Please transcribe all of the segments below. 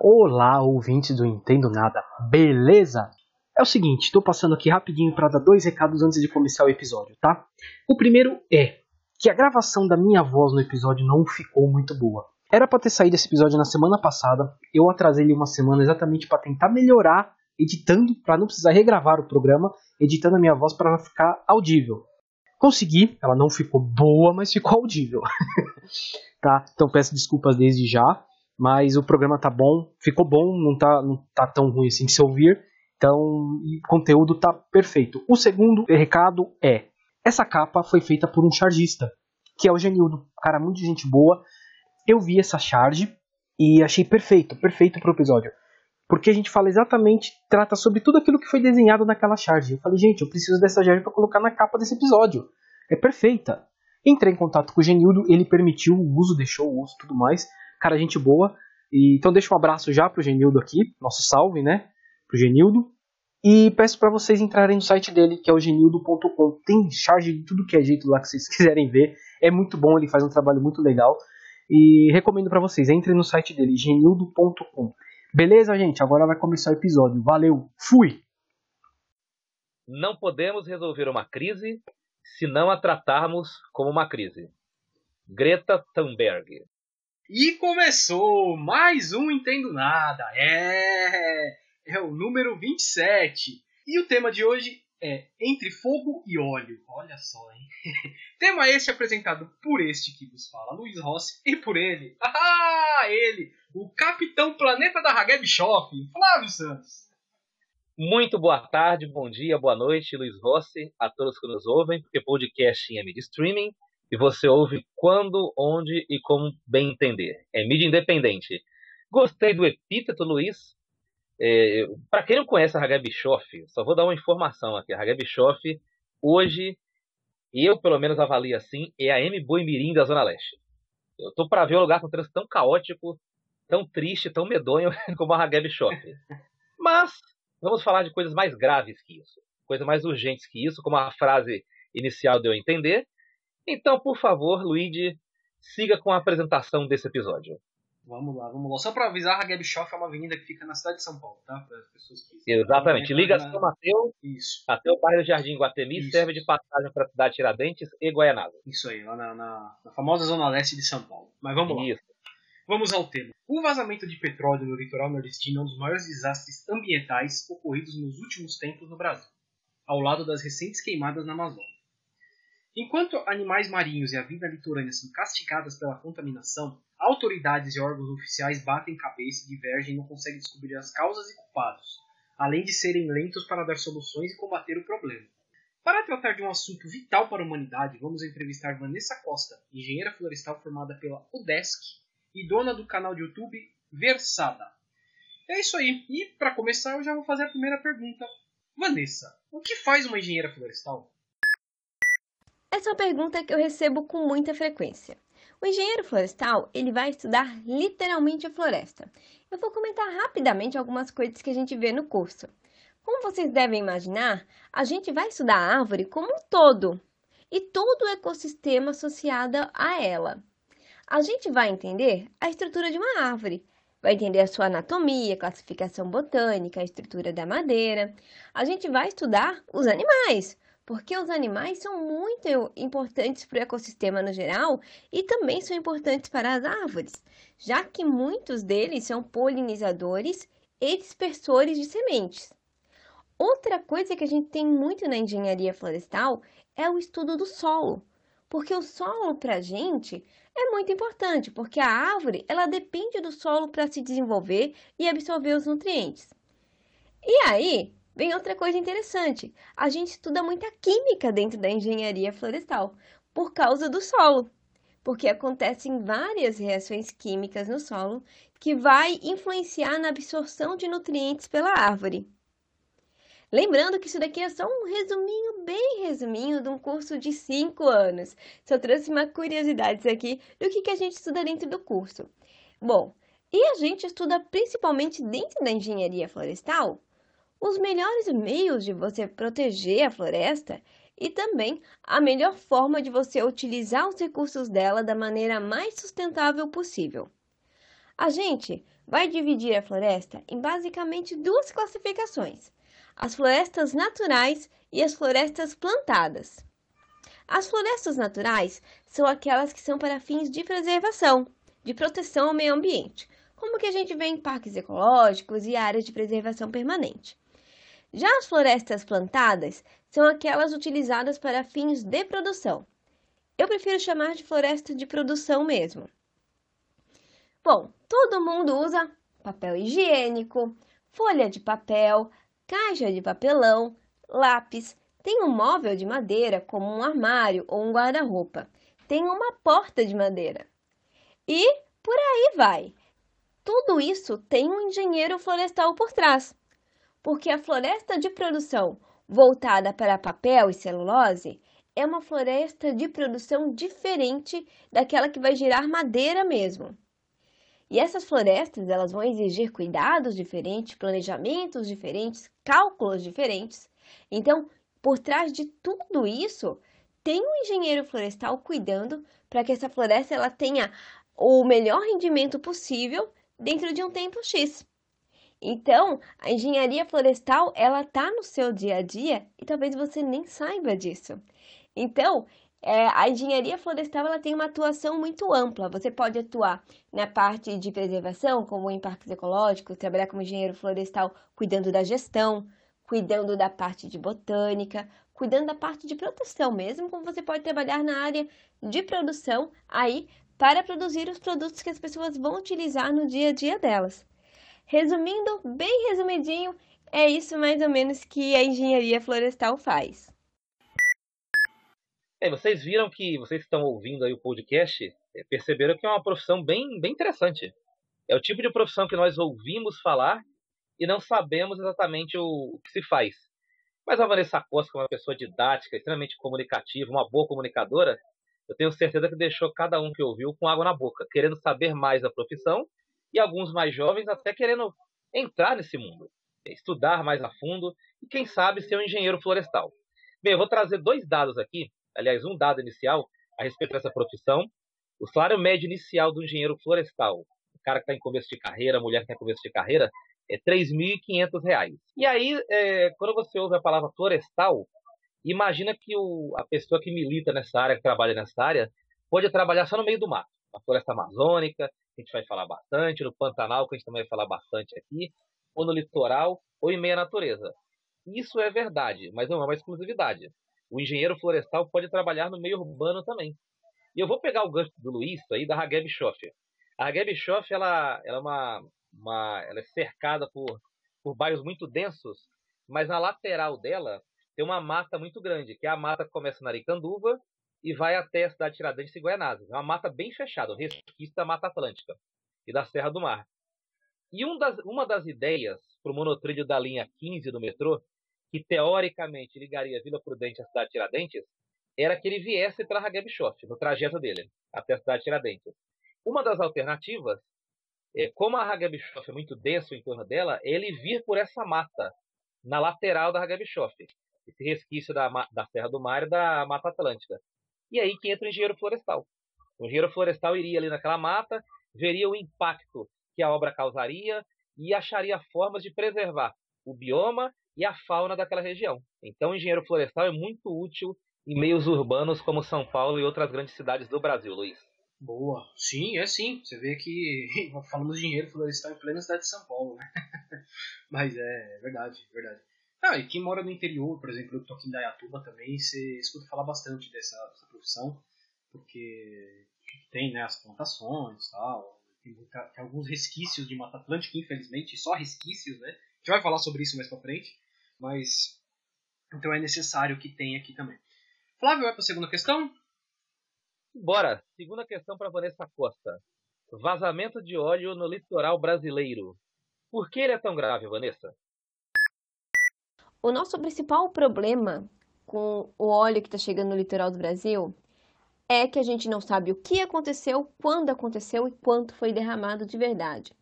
Olá, ouvintes do Entendo Nada, beleza? É o seguinte, estou passando aqui rapidinho para dar dois recados antes de começar o episódio, tá? O primeiro é que a gravação da minha voz no episódio não ficou muito boa. Era para ter saído esse episódio na semana passada, eu atrasei ele uma semana exatamente para tentar melhorar editando, para não precisar regravar o programa, editando a minha voz para ela ficar audível. Consegui, ela não ficou boa, mas ficou audível. tá? Então peço desculpas desde já mas o programa tá bom, ficou bom, não tá, não tá tão ruim assim de se ouvir. Então, o conteúdo tá perfeito. O segundo recado é: essa capa foi feita por um chargista, que é o Genildo, cara muito gente boa. Eu vi essa charge e achei perfeito, perfeito pro episódio. Porque a gente fala exatamente, trata sobre tudo aquilo que foi desenhado naquela charge. Eu falei, gente, eu preciso dessa charge para colocar na capa desse episódio. É perfeita. Entrei em contato com o Genildo, ele permitiu o uso, deixou o uso tudo mais cara, gente boa. E, então deixa um abraço já pro Genildo aqui, nosso salve, né? Pro Genildo. E peço para vocês entrarem no site dele, que é o genildo.com. Tem charge de tudo que é jeito lá que vocês quiserem ver. É muito bom, ele faz um trabalho muito legal. E recomendo para vocês, entrem no site dele, genildo.com. Beleza, gente? Agora vai começar o episódio. Valeu, fui! Não podemos resolver uma crise se não a tratarmos como uma crise. Greta Thunberg e começou mais um Entendo Nada. É, é o número 27. E o tema de hoje é Entre Fogo e Óleo. Olha só, hein? tema este apresentado por este que vos fala, Luiz Rossi, e por ele, ah, ele, o Capitão Planeta da Hageb Shop, Flávio Santos. Muito boa tarde, bom dia, boa noite, Luiz Rossi, a todos que nos ouvem, porque podcast é mídia streaming e você ouve quando, onde e como bem entender. É mídia independente. Gostei do epíteto, Luiz. É, Para quem não conhece a Hagé Bischoff, só vou dar uma informação aqui. A Hagé Bischoff, hoje, eu pelo menos avalio assim, é a M. Boimirim da Zona Leste. Eu tô para ver um lugar com trânsito tão caótico, tão triste, tão medonho como a Hagé Bischoff. Mas vamos falar de coisas mais graves que isso. Coisas mais urgentes que isso, como a frase inicial deu a entender. Então, por favor, Luigi, siga com a apresentação desse episódio. Vamos lá, vamos lá. Só para avisar, a Gebshoff é uma avenida que fica na cidade de São Paulo, tá? Para as pessoas que. Exatamente. Liga São Mateus Isso. até o bairro Jardim Guatemi, Isso. serve de passagem para a cidade de Tiradentes e Guaianazes. Isso aí, lá na, na, na, famosa zona leste de São Paulo. Mas vamos lá. Isso. Vamos ao tema. O vazamento de petróleo no litoral nordestino é um dos maiores desastres ambientais ocorridos nos últimos tempos no Brasil, ao lado das recentes queimadas na Amazônia. Enquanto animais marinhos e a vida litorânea são castigadas pela contaminação, autoridades e órgãos oficiais batem cabeça, divergem e não conseguem descobrir as causas e culpados, além de serem lentos para dar soluções e combater o problema. Para tratar de um assunto vital para a humanidade, vamos entrevistar Vanessa Costa, engenheira florestal formada pela UDESC e dona do canal de YouTube Versada. É isso aí. E para começar, eu já vou fazer a primeira pergunta. Vanessa, o que faz uma engenheira florestal? Essa é uma pergunta que eu recebo com muita frequência. O engenheiro florestal, ele vai estudar literalmente a floresta. Eu vou comentar rapidamente algumas coisas que a gente vê no curso. Como vocês devem imaginar, a gente vai estudar a árvore como um todo e todo o ecossistema associado a ela. A gente vai entender a estrutura de uma árvore, vai entender a sua anatomia, classificação botânica, a estrutura da madeira. A gente vai estudar os animais, porque os animais são muito importantes para o ecossistema no geral e também são importantes para as árvores, já que muitos deles são polinizadores e dispersores de sementes. Outra coisa que a gente tem muito na engenharia florestal é o estudo do solo, porque o solo para a gente é muito importante, porque a árvore ela depende do solo para se desenvolver e absorver os nutrientes. E aí, Vem outra coisa interessante: a gente estuda muita química dentro da engenharia florestal por causa do solo, porque acontecem várias reações químicas no solo que vai influenciar na absorção de nutrientes pela árvore. Lembrando que isso daqui é só um resuminho, bem resuminho, de um curso de 5 anos. Só trouxe uma curiosidade aqui do que, que a gente estuda dentro do curso. Bom, e a gente estuda principalmente dentro da engenharia florestal os melhores meios de você proteger a floresta e também a melhor forma de você utilizar os recursos dela da maneira mais sustentável possível. A gente vai dividir a floresta em basicamente duas classificações: as florestas naturais e as florestas plantadas. As florestas naturais são aquelas que são para fins de preservação, de proteção ao meio ambiente, como que a gente vê em parques ecológicos e áreas de preservação permanente. Já as florestas plantadas são aquelas utilizadas para fins de produção. Eu prefiro chamar de floresta de produção mesmo. Bom, todo mundo usa papel higiênico, folha de papel, caixa de papelão, lápis, tem um móvel de madeira, como um armário ou um guarda-roupa, tem uma porta de madeira. E por aí vai. Tudo isso tem um engenheiro florestal por trás, porque a floresta de produção voltada para papel e celulose é uma floresta de produção diferente daquela que vai gerar madeira mesmo. E essas florestas, elas vão exigir cuidados diferentes, planejamentos diferentes, cálculos diferentes. Então, por trás de tudo isso, tem um engenheiro florestal cuidando para que essa floresta ela tenha o melhor rendimento possível dentro de um tempo X. Então, a engenharia florestal, ela tá no seu dia a dia e talvez você nem saiba disso. Então, é, a engenharia florestal ela tem uma atuação muito ampla. Você pode atuar na parte de preservação, como em parques ecológicos, trabalhar como engenheiro florestal cuidando da gestão, cuidando da parte de botânica, cuidando da parte de proteção mesmo, como você pode trabalhar na área de produção aí para produzir os produtos que as pessoas vão utilizar no dia a dia delas. Resumindo, bem resumidinho, é isso mais ou menos que a engenharia florestal faz. É, vocês viram que vocês estão ouvindo aí o podcast, é, perceberam que é uma profissão bem, bem interessante. É o tipo de profissão que nós ouvimos falar e não sabemos exatamente o que se faz. Mas a Vanessa Costa, que é uma pessoa didática, extremamente comunicativa, uma boa comunicadora, eu tenho certeza que deixou cada um que ouviu com água na boca, querendo saber mais da profissão e alguns mais jovens até querendo entrar nesse mundo, estudar mais a fundo e, quem sabe, ser um engenheiro florestal. Bem, eu vou trazer dois dados aqui, aliás, um dado inicial a respeito dessa profissão. O salário médio inicial do engenheiro florestal, o cara que está em começo de carreira, a mulher que está em começo de carreira, é R$ 3.500. E aí, é, quando você ouve a palavra florestal, imagina que o, a pessoa que milita nessa área, que trabalha nessa área, pode trabalhar só no meio do mato. Na floresta amazônica, a gente vai falar bastante, no Pantanal, que a gente também vai falar bastante aqui, ou no litoral, ou em meia natureza. Isso é verdade, mas não é uma exclusividade. O engenheiro florestal pode trabalhar no meio urbano também. E eu vou pegar o gancho do Luiz aí da Hageb Schoff. A Hageb Schoff, ela, ela, é uma, uma, ela é cercada por, por bairros muito densos, mas na lateral dela tem uma mata muito grande, que é a mata que começa na Aricanduva e vai até a cidade de Tiradentes e Guianazes. É uma mata bem fechada, um resquício da Mata Atlântica e da Serra do Mar. E um das, uma das ideias para o monotrilho da linha 15 do metrô, que teoricamente ligaria Vila Prudente à cidade de Tiradentes, era que ele viesse para Hagebshof, no trajeto dele, até a cidade de Tiradentes. Uma das alternativas, é, como a Hagebshof é muito denso em torno dela, é ele vir por essa mata, na lateral da Hagebshof, esse resquício da, da Serra do Mar e da Mata Atlântica. E aí que entra o engenheiro florestal. O engenheiro florestal iria ali naquela mata, veria o impacto que a obra causaria e acharia formas de preservar o bioma e a fauna daquela região. Então, o engenheiro florestal é muito útil em meios urbanos como São Paulo e outras grandes cidades do Brasil, Luiz. Boa. Sim, é sim. Você vê que falamos de engenheiro florestal em plena cidade de São Paulo, né? Mas é, é verdade, é verdade. Ah, e quem mora no interior, por exemplo, eu tô aqui em Dayatuba também, você escuta falar bastante dessa, dessa profissão, porque tem né, as plantações tal, tem, muita, tem, alguns resquícios de Mata Atlântica, infelizmente, só resquícios, né? A gente vai falar sobre isso mais pra frente, mas então é necessário que tenha aqui também. Flávio, vai para a segunda questão? Bora! Segunda questão para Vanessa Costa. Vazamento de óleo no litoral brasileiro. Por que ele é tão grave, Vanessa? O nosso principal problema com o óleo que está chegando no litoral do Brasil é que a gente não sabe o que aconteceu, quando aconteceu e quanto foi derramado de verdade.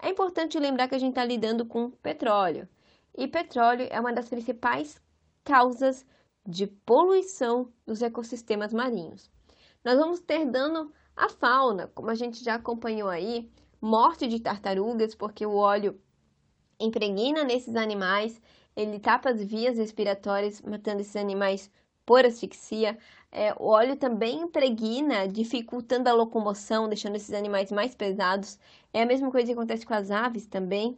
É importante lembrar que a gente está lidando com petróleo, e petróleo é uma das principais causas de poluição dos ecossistemas marinhos. Nós vamos ter dano à fauna, como a gente já acompanhou aí, morte de tartarugas, porque o óleo impregna nesses animais, ele tapa as vias respiratórias, matando esses animais por asfixia. É, o óleo também impregna, dificultando a locomoção, deixando esses animais mais pesados. É a mesma coisa que acontece com as aves também.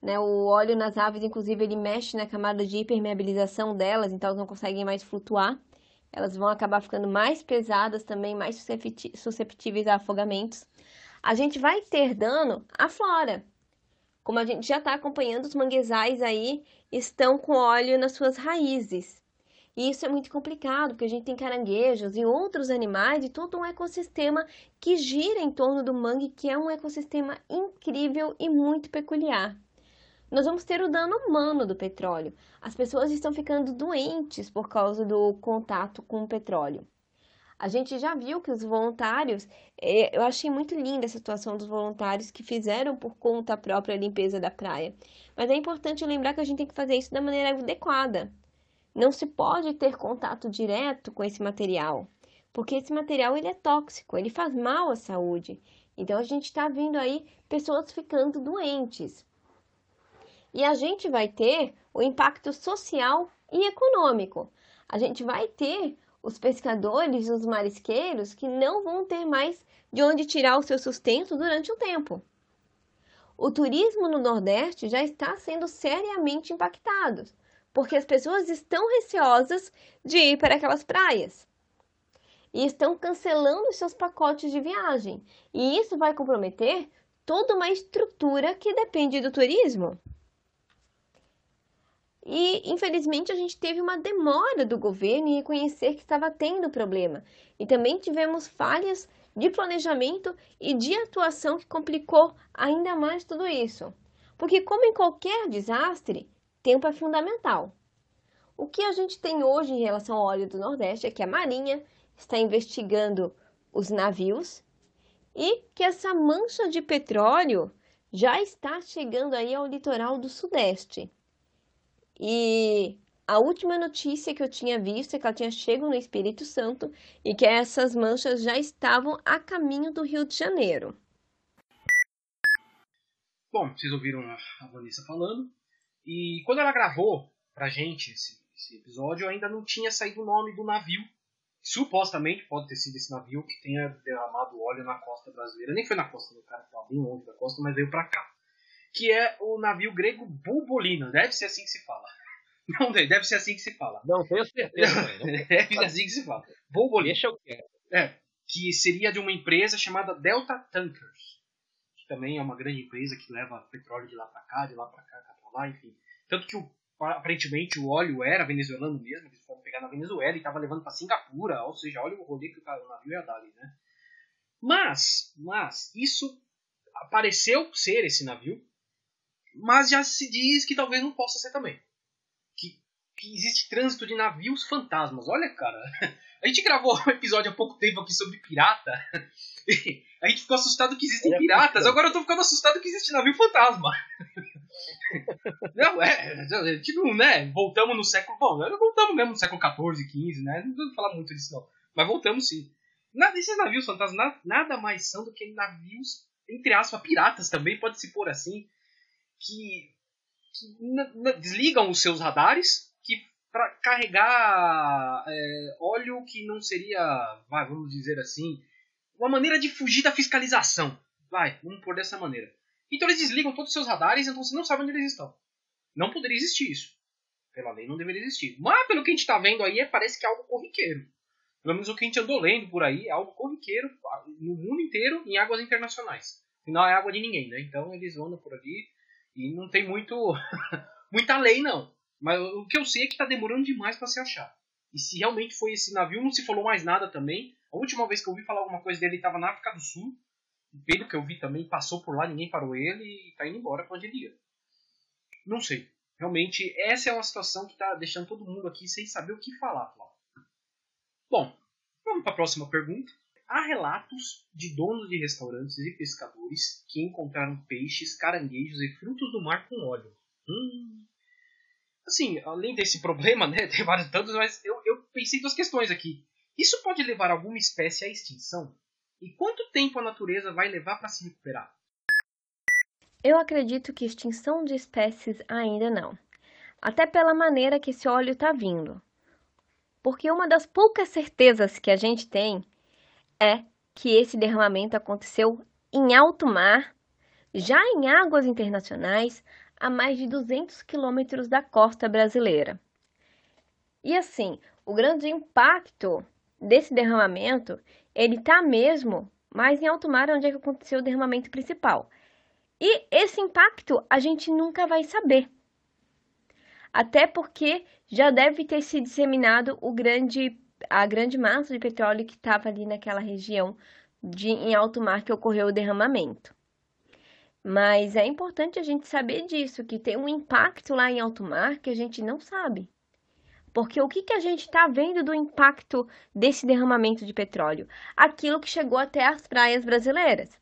Né? O óleo nas aves, inclusive, ele mexe na camada de hipermeabilização delas, então elas não conseguem mais flutuar. Elas vão acabar ficando mais pesadas também, mais susceptíveis a afogamentos. A gente vai ter dano à flora. Como a gente já está acompanhando, os manguezais aí estão com óleo nas suas raízes. E isso é muito complicado, porque a gente tem caranguejos e outros animais e todo um ecossistema que gira em torno do mangue, que é um ecossistema incrível e muito peculiar. Nós vamos ter o dano humano do petróleo. As pessoas estão ficando doentes por causa do contato com o petróleo. A gente já viu que os voluntários, é, eu achei muito linda a situação dos voluntários que fizeram por conta própria a limpeza da praia. Mas é importante lembrar que a gente tem que fazer isso da maneira adequada. Não se pode ter contato direto com esse material, porque esse material ele é tóxico, ele faz mal à saúde. Então a gente está vendo aí pessoas ficando doentes. E a gente vai ter o impacto social e econômico. A gente vai ter os pescadores, os marisqueiros que não vão ter mais de onde tirar o seu sustento durante um tempo. O turismo no Nordeste já está sendo seriamente impactado porque as pessoas estão receosas de ir para aquelas praias e estão cancelando seus pacotes de viagem. E isso vai comprometer toda uma estrutura que depende do turismo. E, infelizmente, a gente teve uma demora do governo em reconhecer que estava tendo problema. E também tivemos falhas de planejamento e de atuação que complicou ainda mais tudo isso. Porque, como em qualquer desastre, tempo é fundamental. O que a gente tem hoje em relação ao óleo do Nordeste é que a Marinha está investigando os navios e que essa mancha de petróleo já está chegando aí ao litoral do Sudeste. E a última notícia que eu tinha visto é que ela tinha chegado no Espírito Santo e que essas manchas já estavam a caminho do Rio de Janeiro. Bom, vocês ouviram a Vanessa falando. E quando ela gravou pra gente esse, esse episódio, ainda não tinha saído o nome do navio. Supostamente pode ter sido esse navio que tenha derramado óleo na costa brasileira. Nem foi na costa do cara, estava bem longe da costa, mas veio para cá. Que é o navio grego Bulbolina. Deve ser assim que se fala. Não, deve ser assim que se fala. Não tenho certeza. Não, deve ser assim que se fala. Bulbolina. Deixa eu ver. É, que seria de uma empresa chamada Delta Tankers também é uma grande empresa que leva petróleo de lá para cá, de lá para cá, cá para lá, enfim. Tanto que o, aparentemente o óleo era venezuelano mesmo, eles foram pegar na Venezuela e estava levando para Singapura, ou seja, olha o rolê que o, o navio ia dar ali, né? Mas, mas, isso pareceu ser esse navio, mas já se diz que talvez não possa ser também. Que, que existe trânsito de navios fantasmas. Olha, cara, a gente gravou um episódio há pouco tempo aqui sobre pirata. a gente ficou assustado que existem é piratas, agora eu tô ficando assustado que existe navio fantasma. não, é, tipo, né, voltamos no século, bom, voltamos mesmo no século XIV, XV, né, não vou falar muito disso não, mas voltamos sim. Nada, esses navios fantasmas nada, nada mais são do que navios, entre aspas, piratas também, pode se pôr assim, que, que desligam os seus radares, que para carregar é, óleo que não seria, vai, vamos dizer assim, uma maneira de fugir da fiscalização. Vai, vamos por dessa maneira. Então eles desligam todos os seus radares, então você não sabe onde eles estão. Não poderia existir isso. Pela lei não deveria existir. Mas pelo que a gente está vendo aí, parece que é algo corriqueiro. Pelo menos o que a gente andou lendo por aí é algo corriqueiro no mundo inteiro em águas internacionais. Afinal é água de ninguém, né? Então eles andam por ali e não tem muito muita lei não. Mas o que eu sei é que está demorando demais para se achar. E se realmente foi esse navio, não se falou mais nada também. A última vez que eu ouvi falar alguma coisa dele estava na África do Sul. Pelo que eu vi também, passou por lá, ninguém parou ele e está indo embora para onde ele ia. Não sei. Realmente, essa é uma situação que está deixando todo mundo aqui sem saber o que falar, Flávio. Bom, vamos para a próxima pergunta. Há relatos de donos de restaurantes e pescadores que encontraram peixes, caranguejos e frutos do mar com óleo. Hum, assim, além desse problema, né, tem vários tantos, mas eu, eu pensei duas questões aqui. Isso pode levar alguma espécie à extinção? E quanto tempo a natureza vai levar para se recuperar? Eu acredito que extinção de espécies ainda não. Até pela maneira que esse óleo está vindo. Porque uma das poucas certezas que a gente tem é que esse derramamento aconteceu em alto mar, já em águas internacionais, a mais de 200 quilômetros da costa brasileira. E assim, o grande impacto desse derramamento, ele está mesmo mais em alto mar, onde é que aconteceu o derramamento principal. E esse impacto a gente nunca vai saber. Até porque já deve ter se disseminado o grande, a grande massa de petróleo que estava ali naquela região de, em alto mar que ocorreu o derramamento. Mas é importante a gente saber disso, que tem um impacto lá em alto mar que a gente não sabe. Porque o que, que a gente está vendo do impacto desse derramamento de petróleo? Aquilo que chegou até as praias brasileiras.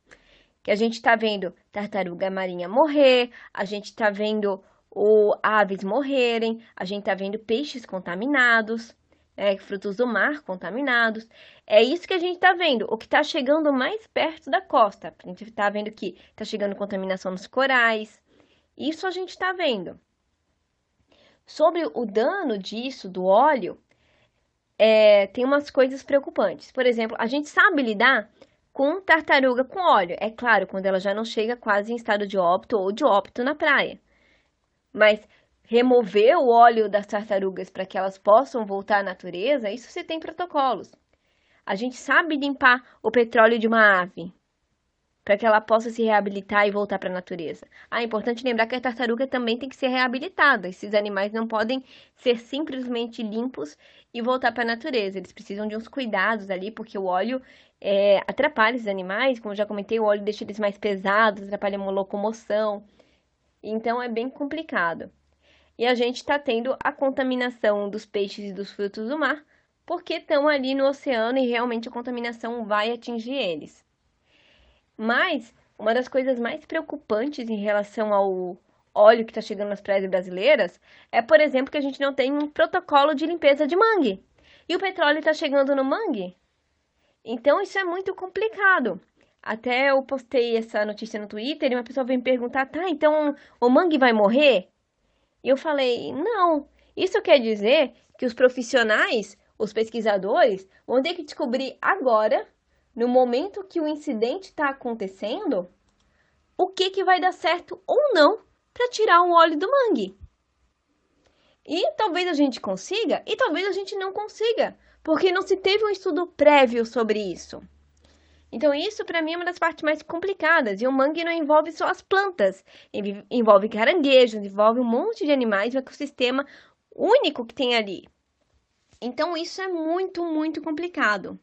Que a gente está vendo tartaruga marinha morrer, a gente está vendo o aves morrerem, a gente está vendo peixes contaminados, é, frutos do mar contaminados. É isso que a gente está vendo, o que está chegando mais perto da costa. A gente está vendo que está chegando contaminação nos corais. Isso a gente está vendo. Sobre o dano disso, do óleo, é, tem umas coisas preocupantes. Por exemplo, a gente sabe lidar com tartaruga com óleo. É claro, quando ela já não chega quase em estado de óbito ou de óbito na praia. Mas remover o óleo das tartarugas para que elas possam voltar à natureza, isso você tem protocolos. A gente sabe limpar o petróleo de uma ave para que ela possa se reabilitar e voltar para a natureza. Ah, é importante lembrar que a tartaruga também tem que ser reabilitada. Esses animais não podem ser simplesmente limpos e voltar para a natureza. Eles precisam de uns cuidados ali, porque o óleo é, atrapalha esses animais. Como já comentei, o óleo deixa eles mais pesados, atrapalha a locomoção. Então é bem complicado. E a gente está tendo a contaminação dos peixes e dos frutos do mar, porque estão ali no oceano e realmente a contaminação vai atingir eles. Mas uma das coisas mais preocupantes em relação ao óleo que está chegando nas praias brasileiras é, por exemplo, que a gente não tem um protocolo de limpeza de mangue. E o petróleo está chegando no mangue. Então isso é muito complicado. Até eu postei essa notícia no Twitter e uma pessoa veio me perguntar: tá, então o mangue vai morrer? E eu falei: não. Isso quer dizer que os profissionais, os pesquisadores, vão ter que descobrir agora no momento que o incidente está acontecendo, o que, que vai dar certo ou não para tirar o óleo do mangue. E talvez a gente consiga, e talvez a gente não consiga, porque não se teve um estudo prévio sobre isso. Então, isso para mim é uma das partes mais complicadas. E o mangue não envolve só as plantas, envolve caranguejos, envolve um monte de animais, um ecossistema único que tem ali. Então, isso é muito, muito complicado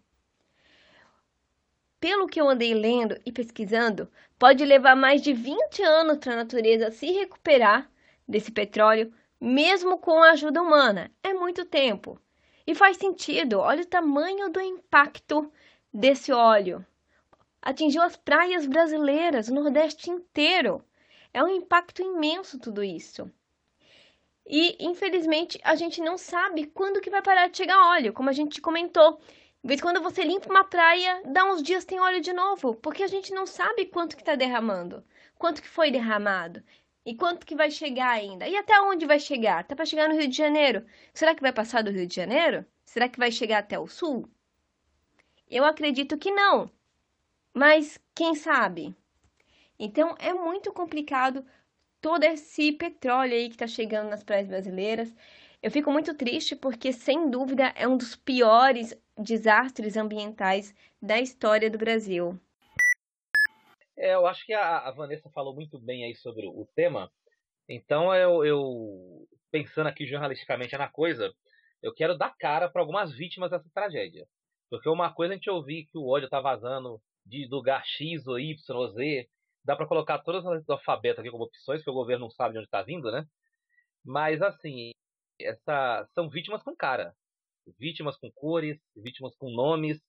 pelo que eu andei lendo e pesquisando, pode levar mais de 20 anos para a natureza se recuperar desse petróleo, mesmo com a ajuda humana. É muito tempo. E faz sentido, olha o tamanho do impacto desse óleo. Atingiu as praias brasileiras, o Nordeste inteiro. É um impacto imenso tudo isso. E, infelizmente, a gente não sabe quando que vai parar de chegar óleo, como a gente comentou. De vez quando você limpa uma praia, dá uns dias tem óleo de novo, porque a gente não sabe quanto que está derramando, quanto que foi derramado e quanto que vai chegar ainda. E até onde vai chegar? Tá para chegar no Rio de Janeiro. Será que vai passar do Rio de Janeiro? Será que vai chegar até o sul? Eu acredito que não. Mas quem sabe? Então é muito complicado todo esse petróleo aí que está chegando nas praias brasileiras. Eu fico muito triste porque, sem dúvida, é um dos piores desastres ambientais da história do Brasil. É, eu acho que a, a, Vanessa falou muito bem aí sobre o tema. Então, eu, eu pensando aqui jornalisticamente na coisa, eu quero dar cara para algumas vítimas dessa tragédia. Porque uma coisa a gente ouvir que o óleo está vazando de lugar X ou Y ou Z, dá para colocar todas as do alfabeto aqui como opções, porque o governo não sabe de onde está vindo, né? Mas assim, essa são vítimas com cara, vítimas com cores, vítimas com nomes,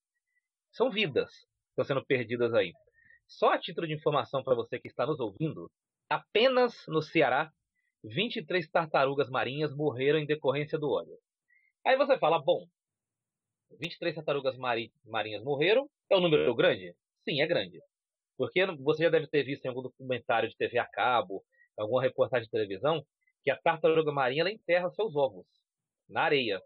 são vidas que estão sendo perdidas aí. Só a título de informação para você que está nos ouvindo, apenas no Ceará, 23 tartarugas marinhas morreram em decorrência do óleo. Aí você fala, bom, 23 tartarugas mari marinhas morreram, é um número grande? Sim, é grande. Porque você já deve ter visto em algum documentário de TV a cabo, alguma reportagem de televisão, que a tartaruga marinha enterra seus ovos na areia.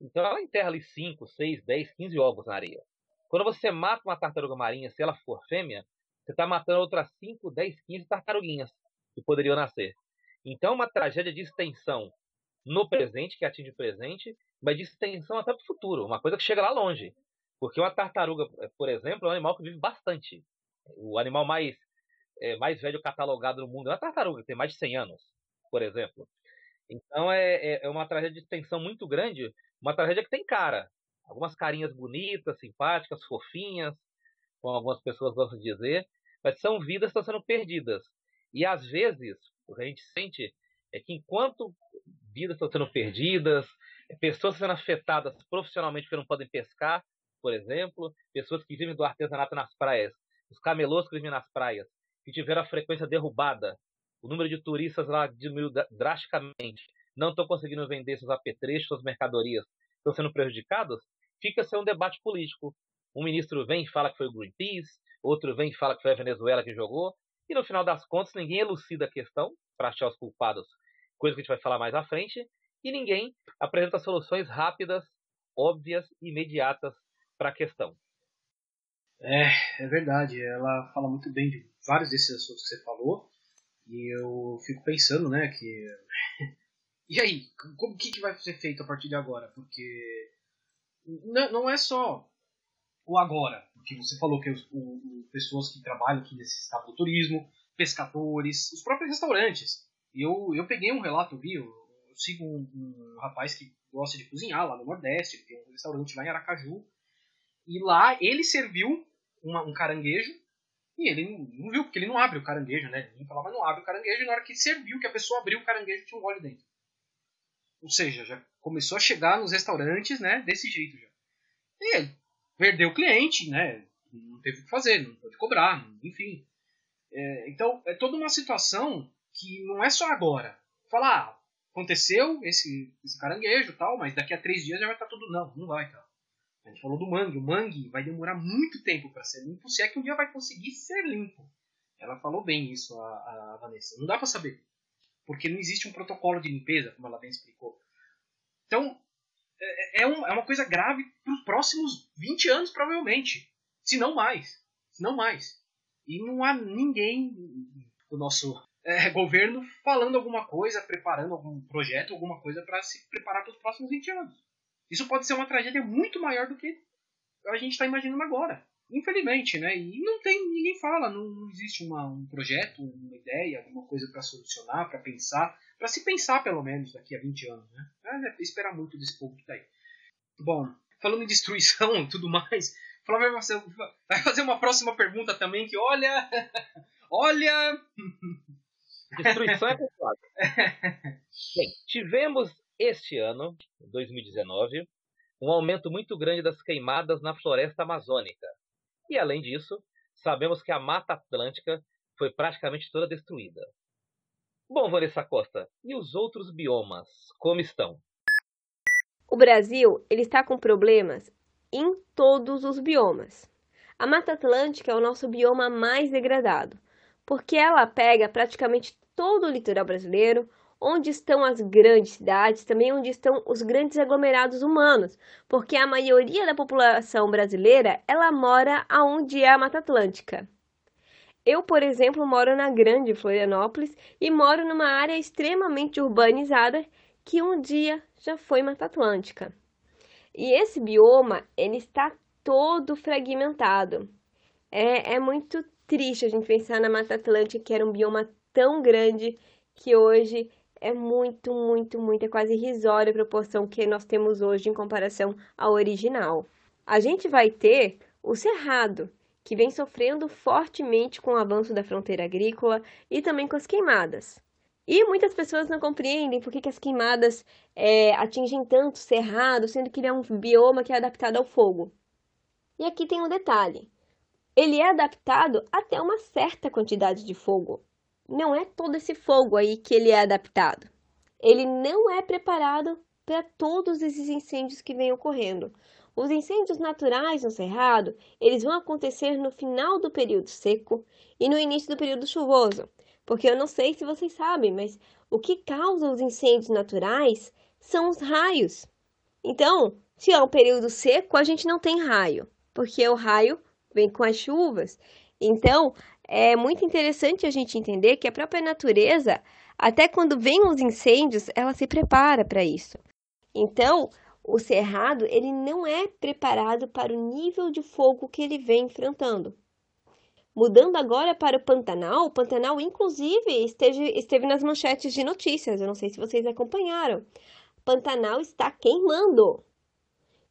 Então ela enterra ali 5, 6, 10, 15 ovos na areia. Quando você mata uma tartaruga marinha, se ela for fêmea, você está matando outras 5, 10, 15 tartaruguinhas que poderiam nascer. Então é uma tragédia de extensão no presente, que atinge o presente, mas de extensão até para o futuro, uma coisa que chega lá longe. Porque uma tartaruga, por exemplo, é um animal que vive bastante. O animal mais, é, mais velho catalogado no mundo é uma tartaruga, que tem mais de 100 anos, por exemplo. Então é, é, é uma tragédia de extensão muito grande, uma tragédia que tem cara. Algumas carinhas bonitas, simpáticas, fofinhas, como algumas pessoas gostam de dizer, mas são vidas que estão sendo perdidas. E às vezes, o que a gente sente é que enquanto vidas estão sendo perdidas, pessoas sendo afetadas profissionalmente porque não podem pescar, por exemplo, pessoas que vivem do artesanato nas praias, os camelôs que vivem nas praias, que tiveram a frequência derrubada, o número de turistas lá diminuiu drasticamente, não estão conseguindo vender seus apetrechos, suas mercadorias, estão sendo prejudicados, fica ser um debate político. Um ministro vem e fala que foi o Greenpeace, outro vem e fala que foi a Venezuela que jogou, e no final das contas ninguém elucida a questão para achar os culpados, coisa que a gente vai falar mais à frente, e ninguém apresenta soluções rápidas, óbvias e imediatas para a questão. É, é verdade. Ela fala muito bem de vários desses assuntos que você falou. E eu fico pensando, né, que. e aí? O que, que vai ser feito a partir de agora? Porque. Não, é só o agora. Porque você falou que os, o, pessoas que trabalham aqui nesse estado do turismo, pescadores, os próprios restaurantes. Eu, eu peguei um relato, vi, eu, eu sigo um, um, rapaz que gosta de cozinhar lá no Nordeste, ele tem um restaurante lá em Aracaju. E lá ele serviu uma, um caranguejo e ele não, não, viu, porque ele não abre o caranguejo, né? Ele falava, não abre o caranguejo, e na hora que serviu, que a pessoa abriu o caranguejo, tinha um óleo dentro. Ou seja, já começou a chegar nos restaurantes, né? Desse jeito já. E ele perdeu o cliente, né? Não teve o que fazer, não pode cobrar, enfim. É, então, é toda uma situação que não é só agora. Falar, ah, aconteceu esse, esse caranguejo tal, mas daqui a três dias já vai estar tudo. Não, não vai, cara. A gente falou do mangue. O mangue vai demorar muito tempo para ser limpo, se é que um dia vai conseguir ser limpo. Ela falou bem isso, a, a Vanessa. Não dá para saber. Porque não existe um protocolo de limpeza, como ela bem explicou. Então, é, é, um, é uma coisa grave para os próximos 20 anos, provavelmente. Se não mais. Se não mais. E não há ninguém do nosso é, governo falando alguma coisa, preparando algum projeto, alguma coisa para se preparar para os próximos 20 anos. Isso pode ser uma tragédia muito maior do que a gente está imaginando agora. Infelizmente, né? E não tem, ninguém fala, não, existe uma, um projeto, uma ideia, alguma coisa para solucionar, para pensar, para se pensar pelo menos daqui a 20 anos, né? É, esperar muito desse povo que tá aí. Bom, falando em destruição e tudo mais, Flávio vai fazer, uma próxima pergunta também que olha, olha. Destruição é pesado. Bem, tivemos este ano, 2019, um aumento muito grande das queimadas na floresta amazônica. E além disso, sabemos que a Mata Atlântica foi praticamente toda destruída. Bom, Vanessa Costa, e os outros biomas, como estão? O Brasil ele está com problemas em todos os biomas. A Mata Atlântica é o nosso bioma mais degradado, porque ela pega praticamente todo o litoral brasileiro, onde estão as grandes cidades, também onde estão os grandes aglomerados humanos, porque a maioria da população brasileira, ela mora aonde é a Mata Atlântica. Eu, por exemplo, moro na Grande Florianópolis e moro numa área extremamente urbanizada que um dia já foi Mata Atlântica. E esse bioma, ele está todo fragmentado. É, é muito triste a gente pensar na Mata Atlântica, que era um bioma tão grande que hoje é muito, muito, muito, é quase irrisória a proporção que nós temos hoje em comparação ao original. A gente vai ter o cerrado, que vem sofrendo fortemente com o avanço da fronteira agrícola e também com as queimadas. E muitas pessoas não compreendem por que, que as queimadas é, atingem tanto o cerrado, sendo que ele é um bioma que é adaptado ao fogo. E aqui tem um detalhe: ele é adaptado até uma certa quantidade de fogo não é todo esse fogo aí que ele é adaptado. Ele não é preparado para todos esses incêndios que vêm ocorrendo. Os incêndios naturais no cerrado, eles vão acontecer no final do período seco e no início do período chuvoso. Porque eu não sei se vocês sabem, mas o que causa os incêndios naturais são os raios. Então, se é um período seco, a gente não tem raio, porque o raio vem com as chuvas. Então, é muito interessante a gente entender que a própria natureza, até quando vem os incêndios, ela se prepara para isso. Então, o cerrado, ele não é preparado para o nível de fogo que ele vem enfrentando. Mudando agora para o Pantanal, o Pantanal, inclusive, esteve, esteve nas manchetes de notícias. Eu não sei se vocês acompanharam. Pantanal está queimando.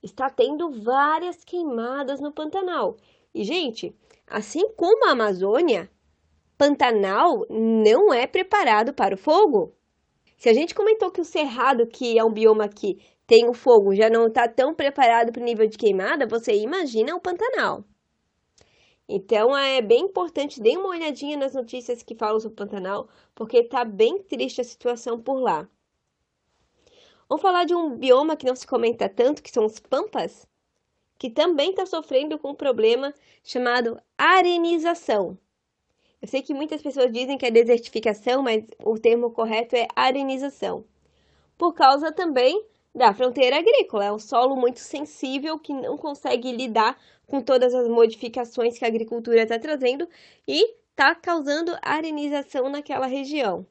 Está tendo várias queimadas no Pantanal. E, gente, assim como a Amazônia, Pantanal não é preparado para o fogo. Se a gente comentou que o Cerrado, que é um bioma que tem o fogo, já não está tão preparado para o nível de queimada, você imagina o Pantanal. Então é bem importante, dê uma olhadinha nas notícias que falam sobre o Pantanal, porque está bem triste a situação por lá. Vamos falar de um bioma que não se comenta tanto, que são os Pampas, que também está sofrendo com um problema chamado arenização. Eu sei que muitas pessoas dizem que é desertificação, mas o termo correto é arenização. Por causa também da fronteira agrícola. É um solo muito sensível que não consegue lidar com todas as modificações que a agricultura está trazendo e está causando arenização naquela região.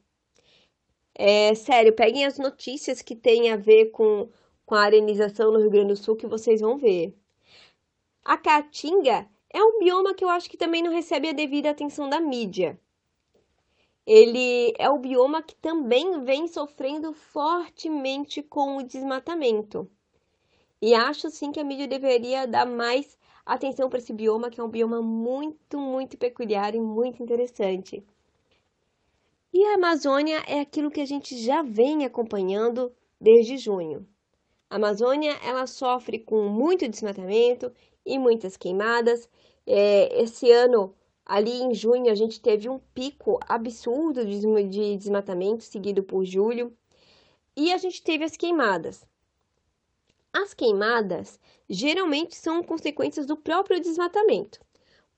É sério, peguem as notícias que têm a ver com, com a arenização no Rio Grande do Sul que vocês vão ver. A caatinga é um bioma que eu acho que também não recebe a devida atenção da mídia ele é o bioma que também vem sofrendo fortemente com o desmatamento. E acho sim que a mídia deveria dar mais atenção para esse bioma, que é um bioma muito, muito peculiar e muito interessante. E a Amazônia é aquilo que a gente já vem acompanhando desde junho. A Amazônia ela sofre com muito desmatamento e muitas queimadas. É, esse ano Ali em junho a gente teve um pico absurdo de desmatamento, seguido por julho, e a gente teve as queimadas. As queimadas geralmente são consequências do próprio desmatamento.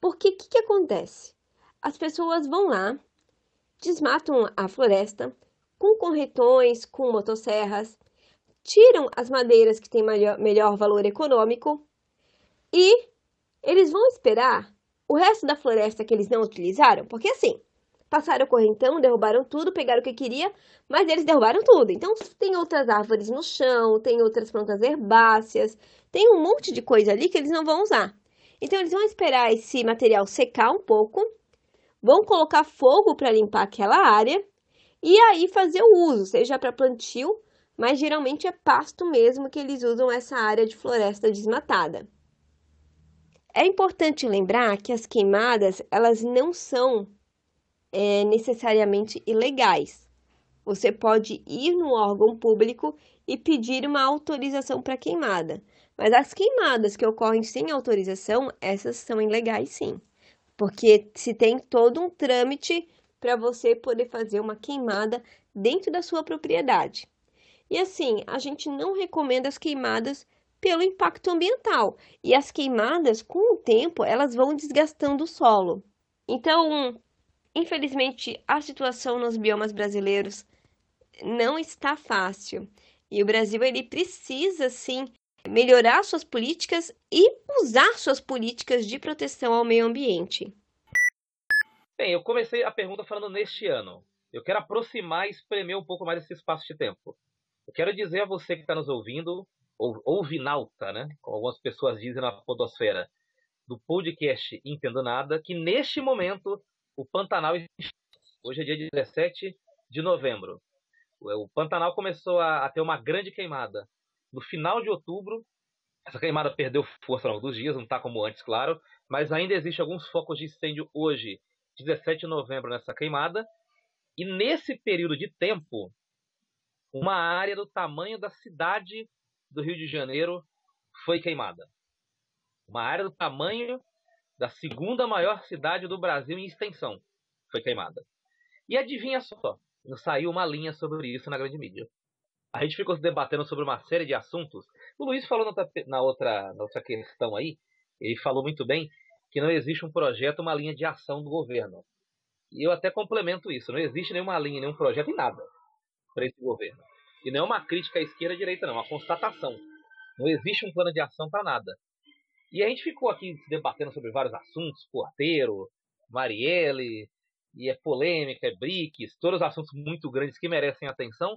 Porque o que, que acontece? As pessoas vão lá, desmatam a floresta com corretões, com motosserras, tiram as madeiras que têm melhor, melhor valor econômico e eles vão esperar o resto da floresta que eles não utilizaram, porque assim, passaram o correntão, derrubaram tudo, pegaram o que queria, mas eles derrubaram tudo. Então tem outras árvores no chão, tem outras plantas herbáceas, tem um monte de coisa ali que eles não vão usar. Então eles vão esperar esse material secar um pouco, vão colocar fogo para limpar aquela área e aí fazer o uso, seja para plantio, mas geralmente é pasto mesmo que eles usam essa área de floresta desmatada. É importante lembrar que as queimadas elas não são é, necessariamente ilegais. Você pode ir no órgão público e pedir uma autorização para queimada. Mas as queimadas que ocorrem sem autorização, essas são ilegais sim. Porque se tem todo um trâmite para você poder fazer uma queimada dentro da sua propriedade. E assim, a gente não recomenda as queimadas pelo impacto ambiental. E as queimadas, com o tempo, elas vão desgastando o solo. Então, infelizmente, a situação nos biomas brasileiros não está fácil. E o Brasil ele precisa sim melhorar suas políticas e usar suas políticas de proteção ao meio ambiente. Bem, eu comecei a pergunta falando neste ano. Eu quero aproximar e espremer um pouco mais esse espaço de tempo. Eu quero dizer a você que está nos ouvindo ou, vinalta, né? Como algumas pessoas dizem na podosfera, do podcast Entendo Nada, que neste momento o Pantanal hoje é dia 17 de novembro. O Pantanal começou a, a ter uma grande queimada. No final de outubro, essa queimada perdeu força ao longo dos dias, não está como antes, claro, mas ainda existe alguns focos de incêndio hoje, 17 de novembro, nessa queimada. E nesse período de tempo, uma área do tamanho da cidade do Rio de Janeiro foi queimada. Uma área do tamanho da segunda maior cidade do Brasil em extensão foi queimada. E adivinha só, não saiu uma linha sobre isso na grande mídia. A gente ficou se debatendo sobre uma série de assuntos, O Luiz falou na outra, na outra questão aí, ele falou muito bem que não existe um projeto, uma linha de ação do governo. E eu até complemento isso, não existe nenhuma linha, nenhum projeto em nada para esse governo. E não é uma crítica à esquerda e à direita, não, é uma constatação. Não existe um plano de ação para nada. E a gente ficou aqui debatendo sobre vários assuntos, porteiro, Marielle, e é polêmica, é BRICS, todos os assuntos muito grandes que merecem atenção,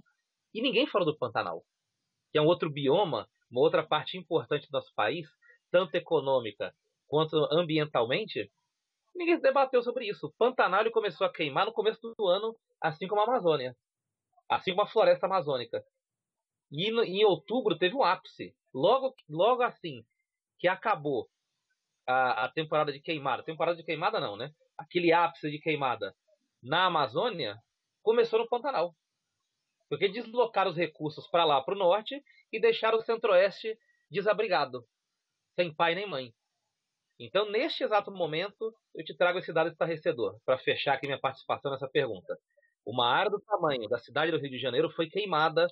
e ninguém falou do Pantanal, que é um outro bioma, uma outra parte importante do nosso país, tanto econômica quanto ambientalmente. Ninguém debateu sobre isso. O Pantanal começou a queimar no começo do ano, assim como a Amazônia, assim como a floresta amazônica. E em outubro teve um ápice. Logo, logo assim que acabou a, a temporada de queimada, temporada de queimada não, né? Aquele ápice de queimada na Amazônia começou no Pantanal. Porque deslocaram os recursos para lá, para o norte, e deixaram o centro-oeste desabrigado, sem pai nem mãe. Então, neste exato momento, eu te trago esse dado estarrecedor, para fechar aqui minha participação nessa pergunta. Uma área do tamanho da cidade do Rio de Janeiro foi queimada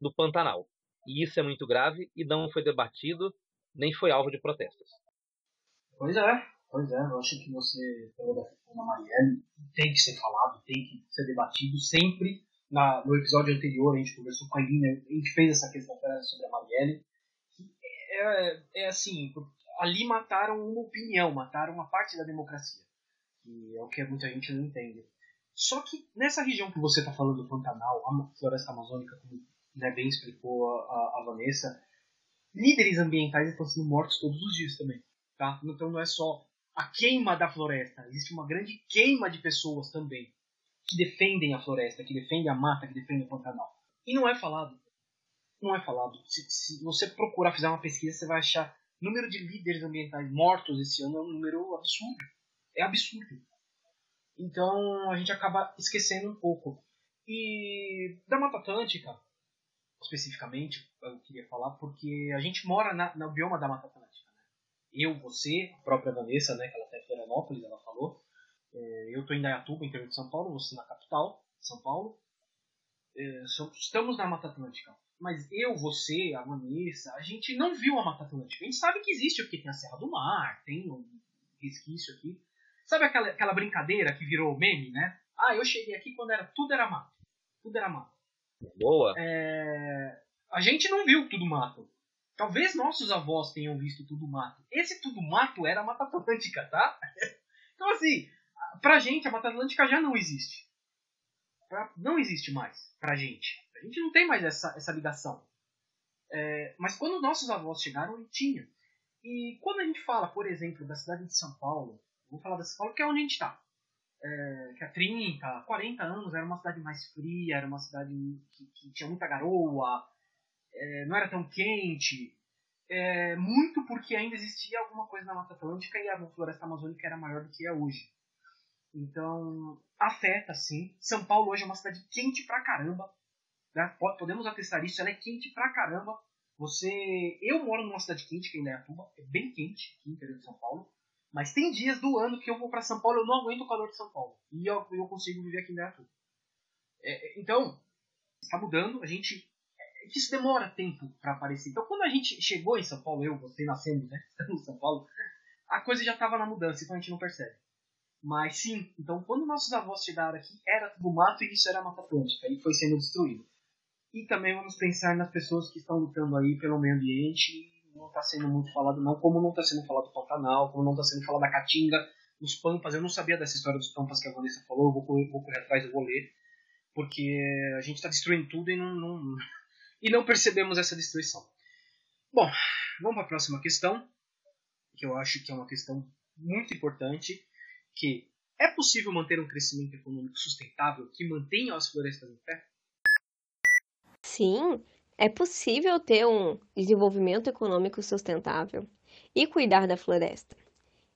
no Pantanal. E isso é muito grave e não foi debatido, nem foi alvo de protestos. Pois é, pois é. Eu acho que você falou da da Marielle. Tem que ser falado, tem que ser debatido sempre na, no episódio anterior a gente conversou com a Irina, a gente fez essa questão sobre a Marielle. É, é assim, ali mataram uma opinião, mataram uma parte da democracia, que é o que muita gente não entende. Só que nessa região que você está falando do Pantanal, a floresta amazônica, como né, bem explicou a, a, Vanessa, líderes ambientais estão sendo mortos todos os dias também. Tá? Então não é só a queima da floresta, existe uma grande queima de pessoas também que defendem a floresta, que defendem a mata, que defendem o Pantanal. E não é falado. Não é falado. Se, se você procurar fazer uma pesquisa, você vai achar número de líderes ambientais mortos esse ano é um número absurdo. É absurdo. Então a gente acaba esquecendo um pouco. E da Mata Atlântica, especificamente, eu queria falar, porque a gente mora na, no bioma da Mata Atlântica. Né? Eu, você, a própria Vanessa, né, que ela até é Florianópolis, ela falou, é, eu estou em Dayatuba, interior de São Paulo, você na capital, São Paulo. É, estamos na Mata Atlântica. Mas eu, você, a Vanessa, a gente não viu a Mata Atlântica. A gente sabe que existe, porque tem a Serra do Mar, tem um resquício aqui. Sabe aquela, aquela brincadeira que virou meme, né? Ah, eu cheguei aqui quando era tudo era mato. Tudo era mato. Boa. É, a gente não viu tudo mato. Talvez nossos avós tenham visto tudo mato. Esse tudo mato era a Mata Atlântica, tá? Então, assim, pra gente, a Mata Atlântica já não existe. Pra, não existe mais pra gente. A gente não tem mais essa, essa ligação. É, mas quando nossos avós chegaram, ele tinha. E quando a gente fala, por exemplo, da cidade de São Paulo, vou falar São Paulo, que é onde a gente está. É, que há 30, 40 anos era uma cidade mais fria, era uma cidade que, que tinha muita garoa, é, não era tão quente. É, muito porque ainda existia alguma coisa na Mata Atlântica e a floresta amazônica era maior do que é hoje. Então, afeta sim. São Paulo hoje é uma cidade quente pra caramba. Né? Podemos atestar isso, ela é quente pra caramba. Você, eu moro numa cidade quente, que é Indaiatuba, é bem quente aqui no interior de São Paulo. Mas tem dias do ano que eu vou para São Paulo, eu não aguento o calor de São Paulo. E eu, eu consigo viver aqui em Indaiatuba. É, então, está mudando, a gente é que isso demora tempo para aparecer. Então, quando a gente chegou em São Paulo, eu, você nascendo, né, em São Paulo, a coisa já estava na mudança, então a gente não percebe. Mas sim, então quando nossos avós chegaram aqui, era tudo mato e isso era Mata Atlântica, e foi sendo destruído. E também vamos pensar nas pessoas que estão lutando aí pelo meio ambiente, não está sendo muito falado não, como não está sendo falado do Pantanal, como não está sendo falado da Caatinga, dos Pampas, eu não sabia dessa história dos Pampas que a Vanessa falou, eu vou correr, vou correr atrás, eu vou ler, porque a gente está destruindo tudo e não, não, e não percebemos essa destruição. Bom, vamos para a próxima questão, que eu acho que é uma questão muito importante, que é possível manter um crescimento econômico sustentável que mantenha as florestas em pé? Sim, é possível ter um desenvolvimento econômico sustentável e cuidar da floresta.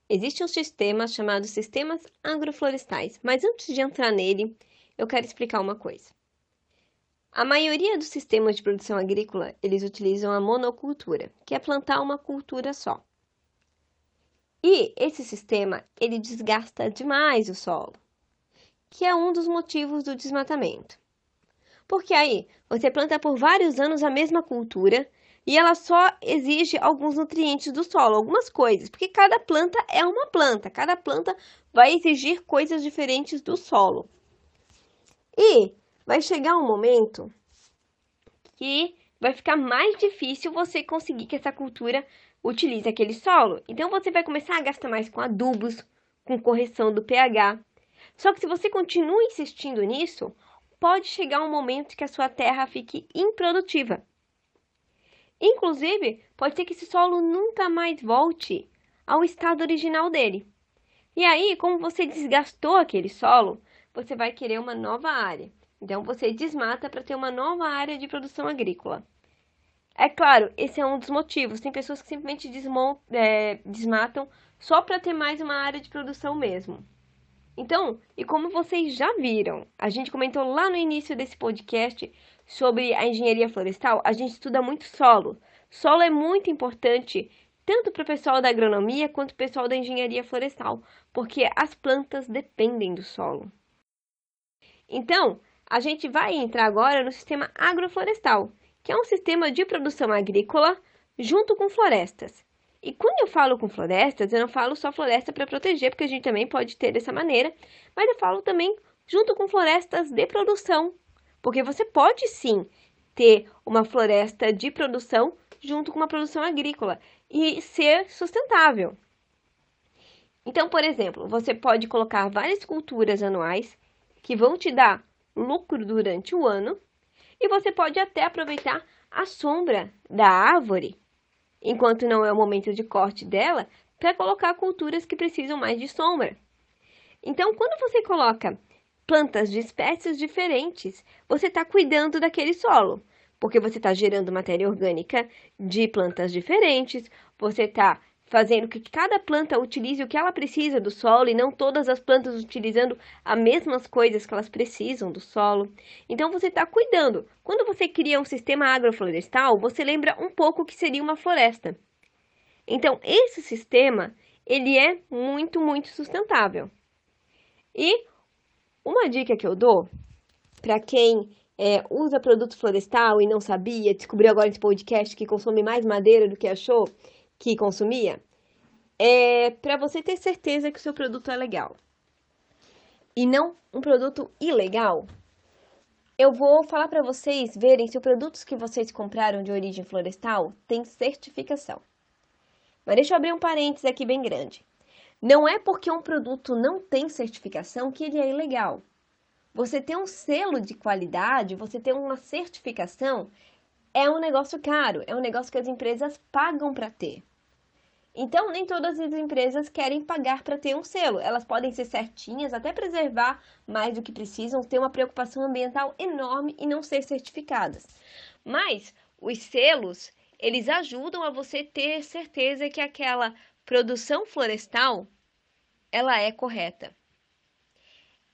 Existe um sistema chamado sistemas agroflorestais, mas antes de entrar nele, eu quero explicar uma coisa. A maioria dos sistemas de produção agrícola, eles utilizam a monocultura, que é plantar uma cultura só. E esse sistema, ele desgasta demais o solo, que é um dos motivos do desmatamento. Porque aí, você planta por vários anos a mesma cultura, e ela só exige alguns nutrientes do solo, algumas coisas, porque cada planta é uma planta, cada planta vai exigir coisas diferentes do solo. E vai chegar um momento que vai ficar mais difícil você conseguir que essa cultura utilize aquele solo. Então você vai começar a gastar mais com adubos, com correção do pH. Só que se você continua insistindo nisso, pode chegar um momento que a sua terra fique improdutiva. Inclusive, pode ser que esse solo nunca mais volte ao estado original dele. E aí, como você desgastou aquele solo, você vai querer uma nova área. Então, você desmata para ter uma nova área de produção agrícola. É claro, esse é um dos motivos. Tem pessoas que simplesmente é, desmatam só para ter mais uma área de produção mesmo. Então, e como vocês já viram, a gente comentou lá no início desse podcast sobre a engenharia florestal, a gente estuda muito solo. Solo é muito importante tanto para o pessoal da agronomia quanto para o pessoal da engenharia florestal, porque as plantas dependem do solo. Então, a gente vai entrar agora no sistema agroflorestal, que é um sistema de produção agrícola junto com florestas. E quando eu falo com florestas, eu não falo só floresta para proteger, porque a gente também pode ter dessa maneira, mas eu falo também junto com florestas de produção, porque você pode sim ter uma floresta de produção junto com uma produção agrícola e ser sustentável. Então, por exemplo, você pode colocar várias culturas anuais que vão te dar lucro durante o ano e você pode até aproveitar a sombra da árvore, enquanto não é o momento de corte dela, para colocar culturas que precisam mais de sombra. Então, quando você coloca plantas de espécies diferentes, você está cuidando daquele solo, porque você está gerando matéria orgânica de plantas diferentes, você está fazendo que cada planta utilize o que ela precisa do solo e não todas as plantas utilizando as mesmas coisas que elas precisam do solo. Então você está cuidando. Quando você cria um sistema agroflorestal, você lembra um pouco o que seria uma floresta. Então esse sistema ele é muito muito sustentável. E uma dica que eu dou para quem é, usa produto florestal e não sabia, descobriu agora nesse podcast que consome mais madeira do que achou que consumia, é para você ter certeza que o seu produto é legal e não um produto ilegal. Eu vou falar para vocês verem se os produtos que vocês compraram de origem florestal têm certificação. Mas deixa eu abrir um parênteses aqui bem grande. Não é porque um produto não tem certificação que ele é ilegal. Você ter um selo de qualidade, você ter uma certificação, é um negócio caro, é um negócio que as empresas pagam para ter. Então, nem todas as empresas querem pagar para ter um selo. Elas podem ser certinhas, até preservar mais do que precisam, ter uma preocupação ambiental enorme e não ser certificadas. Mas os selos, eles ajudam a você ter certeza que aquela produção florestal ela é correta.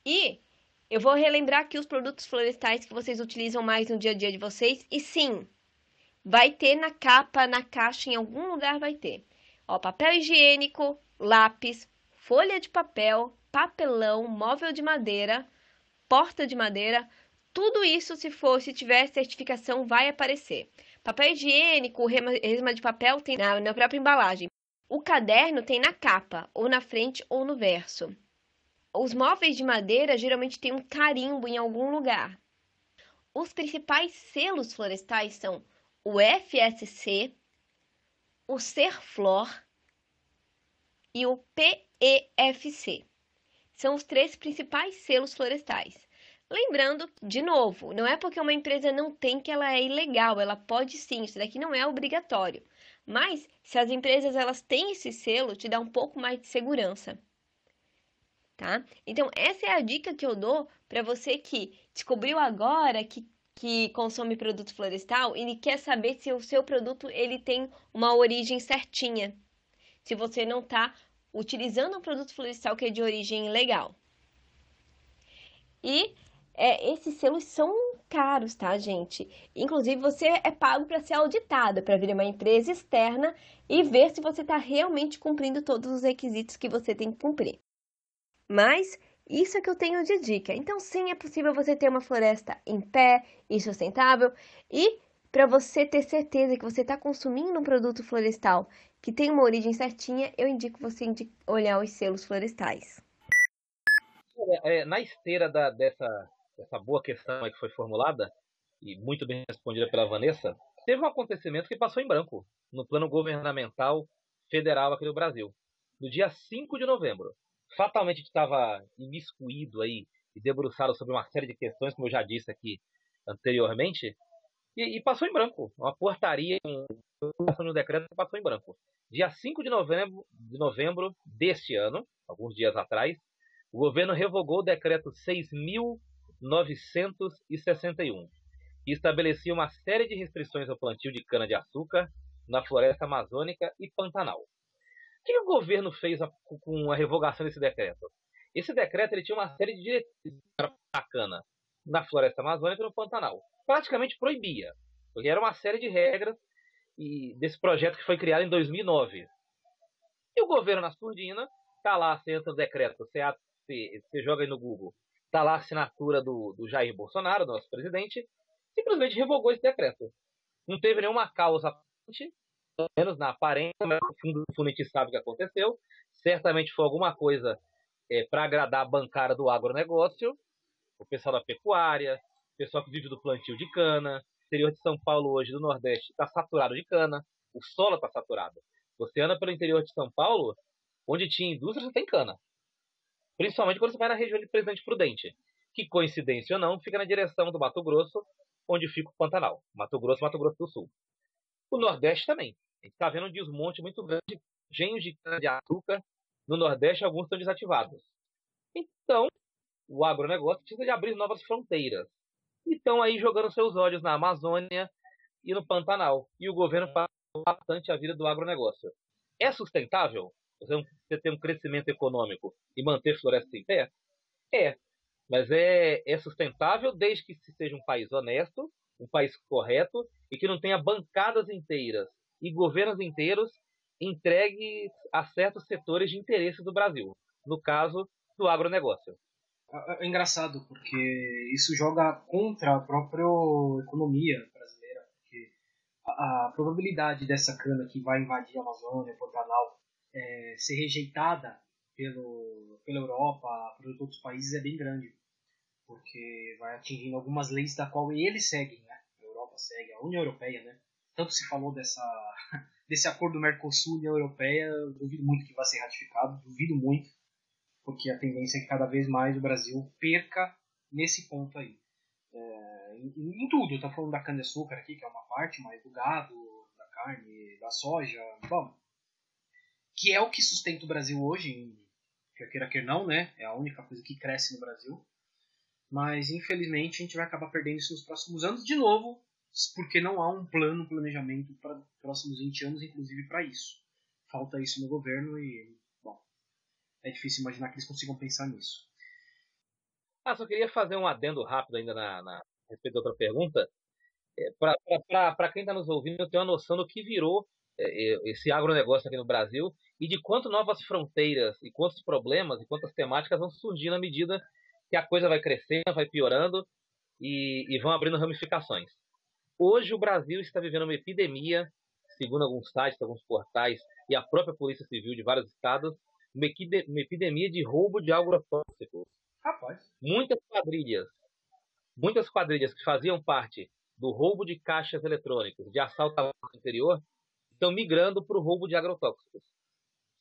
E eu vou relembrar aqui os produtos florestais que vocês utilizam mais no dia a dia de vocês. E sim, vai ter na capa, na caixa, em algum lugar vai ter. Ó, papel higiênico, lápis, folha de papel, papelão, móvel de madeira, porta de madeira, tudo isso, se for, se tiver certificação, vai aparecer. Papel higiênico, resma de papel tem na, na própria embalagem. O caderno tem na capa, ou na frente ou no verso. Os móveis de madeira geralmente têm um carimbo em algum lugar. Os principais selos florestais são o FSC, o Serflor e o PEFC. São os três principais selos florestais. Lembrando, de novo, não é porque uma empresa não tem que ela é ilegal, ela pode sim, isso daqui não é obrigatório. Mas se as empresas elas têm esse selo, te dá um pouco mais de segurança. Tá? Então, essa é a dica que eu dou para você que descobriu agora que, que consome produto florestal e quer saber se o seu produto ele tem uma origem certinha. Se você não está utilizando um produto florestal que é de origem legal. E é, esses selos são caros, tá, gente? Inclusive, você é pago para ser auditado, para vir uma empresa externa e ver se você está realmente cumprindo todos os requisitos que você tem que cumprir. Mas isso é que eu tenho de dica. Então, sim, é possível você ter uma floresta em pé e sustentável e para você ter certeza que você está consumindo um produto florestal que tem uma origem certinha, eu indico você olhar os selos florestais. É, na esteira da, dessa, dessa boa questão que foi formulada, e muito bem respondida pela Vanessa, teve um acontecimento que passou em branco no plano governamental federal aqui no Brasil. No dia 5 de novembro, fatalmente estava imiscuído aí e debruçado sobre uma série de questões, como eu já disse aqui anteriormente, e, e passou em branco. Uma portaria, um, um decreto passou em branco. Dia 5 de novembro, de novembro deste ano, alguns dias atrás, o governo revogou o decreto 6.961, que estabelecia uma série de restrições ao plantio de cana-de-açúcar na floresta amazônica e Pantanal. O que o governo fez com a revogação desse decreto? Esse decreto ele tinha uma série de diretrizes para a cana na floresta amazônica e no Pantanal. Praticamente proibia, porque era uma série de regras e desse projeto que foi criado em 2009. E o governo na surdina, está lá, você entra no decreto, você, você, você joga aí no Google, está lá a assinatura do, do Jair Bolsonaro, nosso presidente, simplesmente revogou esse decreto. Não teve nenhuma causa, pelo menos na aparência, mas no fundo, no fundo a gente sabe o que aconteceu. Certamente foi alguma coisa é, para agradar a bancada do agronegócio, o pessoal da pecuária, o pessoal que vive do plantio de cana. O interior de São Paulo hoje, do Nordeste, está saturado de cana. O solo está saturado. Você anda pelo interior de São Paulo, onde tinha indústria, você tem cana. Principalmente quando você vai na região de Presidente Prudente, que coincidência ou não, fica na direção do Mato Grosso, onde fica o Pantanal. Mato Grosso, Mato Grosso do Sul. O Nordeste também. A gente está vendo um desmonte muito grande de engenhos de cana-de-açúcar. No Nordeste, alguns estão desativados. Então, o agronegócio precisa de abrir novas fronteiras. E estão aí jogando seus olhos na Amazônia e no Pantanal. E o governo faz bastante a vida do agronegócio. É sustentável você ter um crescimento econômico e manter florestas em pé? É. Mas é, é sustentável desde que se seja um país honesto, um país correto e que não tenha bancadas inteiras e governos inteiros entregues a certos setores de interesse do Brasil, no caso do agronegócio. É, é engraçado porque isso joga contra a própria economia brasileira, porque a, a probabilidade dessa cana que vai invadir a Amazônia, Pantanal, é, ser rejeitada pelo, pela Europa, pelos outros países é bem grande porque vai atingindo algumas leis da qual eles seguem, né? A União Europeia, né? Tanto se falou dessa, desse acordo Mercosul-União Europeia, duvido muito que vai ser ratificado, duvido muito, porque a tendência é que cada vez mais o Brasil perca nesse ponto aí. É, em, em, tudo, tá falando da cana-de-açúcar aqui, que é uma parte, mas do gado, da carne, da soja, bom, que é o que sustenta o Brasil hoje, quer queira quer não, né? É a única coisa que cresce no Brasil. Mas infelizmente a gente vai acabar perdendo isso nos próximos anos de novo, porque não há um plano, um planejamento para os próximos 20 anos, inclusive para isso. Falta isso no governo e, bom, é difícil imaginar que eles consigam pensar nisso. Ah, só queria fazer um adendo rápido ainda na, na respeito da outra pergunta. É, para quem está nos ouvindo, eu tenho uma noção do que virou é, é, esse agronegócio aqui no Brasil e de quanto novas fronteiras e quantos problemas e quantas temáticas vão surgir na medida que a coisa vai crescendo, vai piorando e, e vão abrindo ramificações. Hoje o Brasil está vivendo uma epidemia, segundo alguns sites, alguns portais e a própria Polícia Civil de vários estados, uma, epidemia de roubo de agrotóxicos. Rapaz. Muitas quadrilhas, muitas quadrilhas que faziam parte do roubo de caixas eletrônicos, de assalto ao interior, estão migrando para o roubo de agrotóxicos.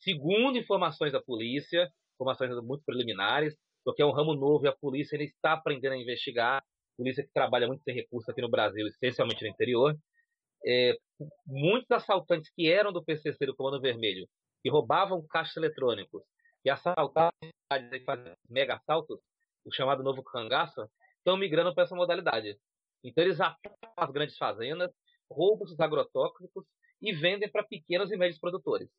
Segundo informações da polícia, informações muito preliminares, porque é um ramo novo e a polícia ainda está aprendendo a investigar. Polícia que trabalha muito sem recursos aqui no Brasil, essencialmente no interior. É, muitos assaltantes que eram do PCC, do Comando Vermelho, que roubavam caixas eletrônicos e assaltavam e faziam mega assaltos, o chamado novo cangaço, estão migrando para essa modalidade. Então eles atacam as grandes fazendas, roubam os agrotóxicos e vendem para pequenos e médios produtores.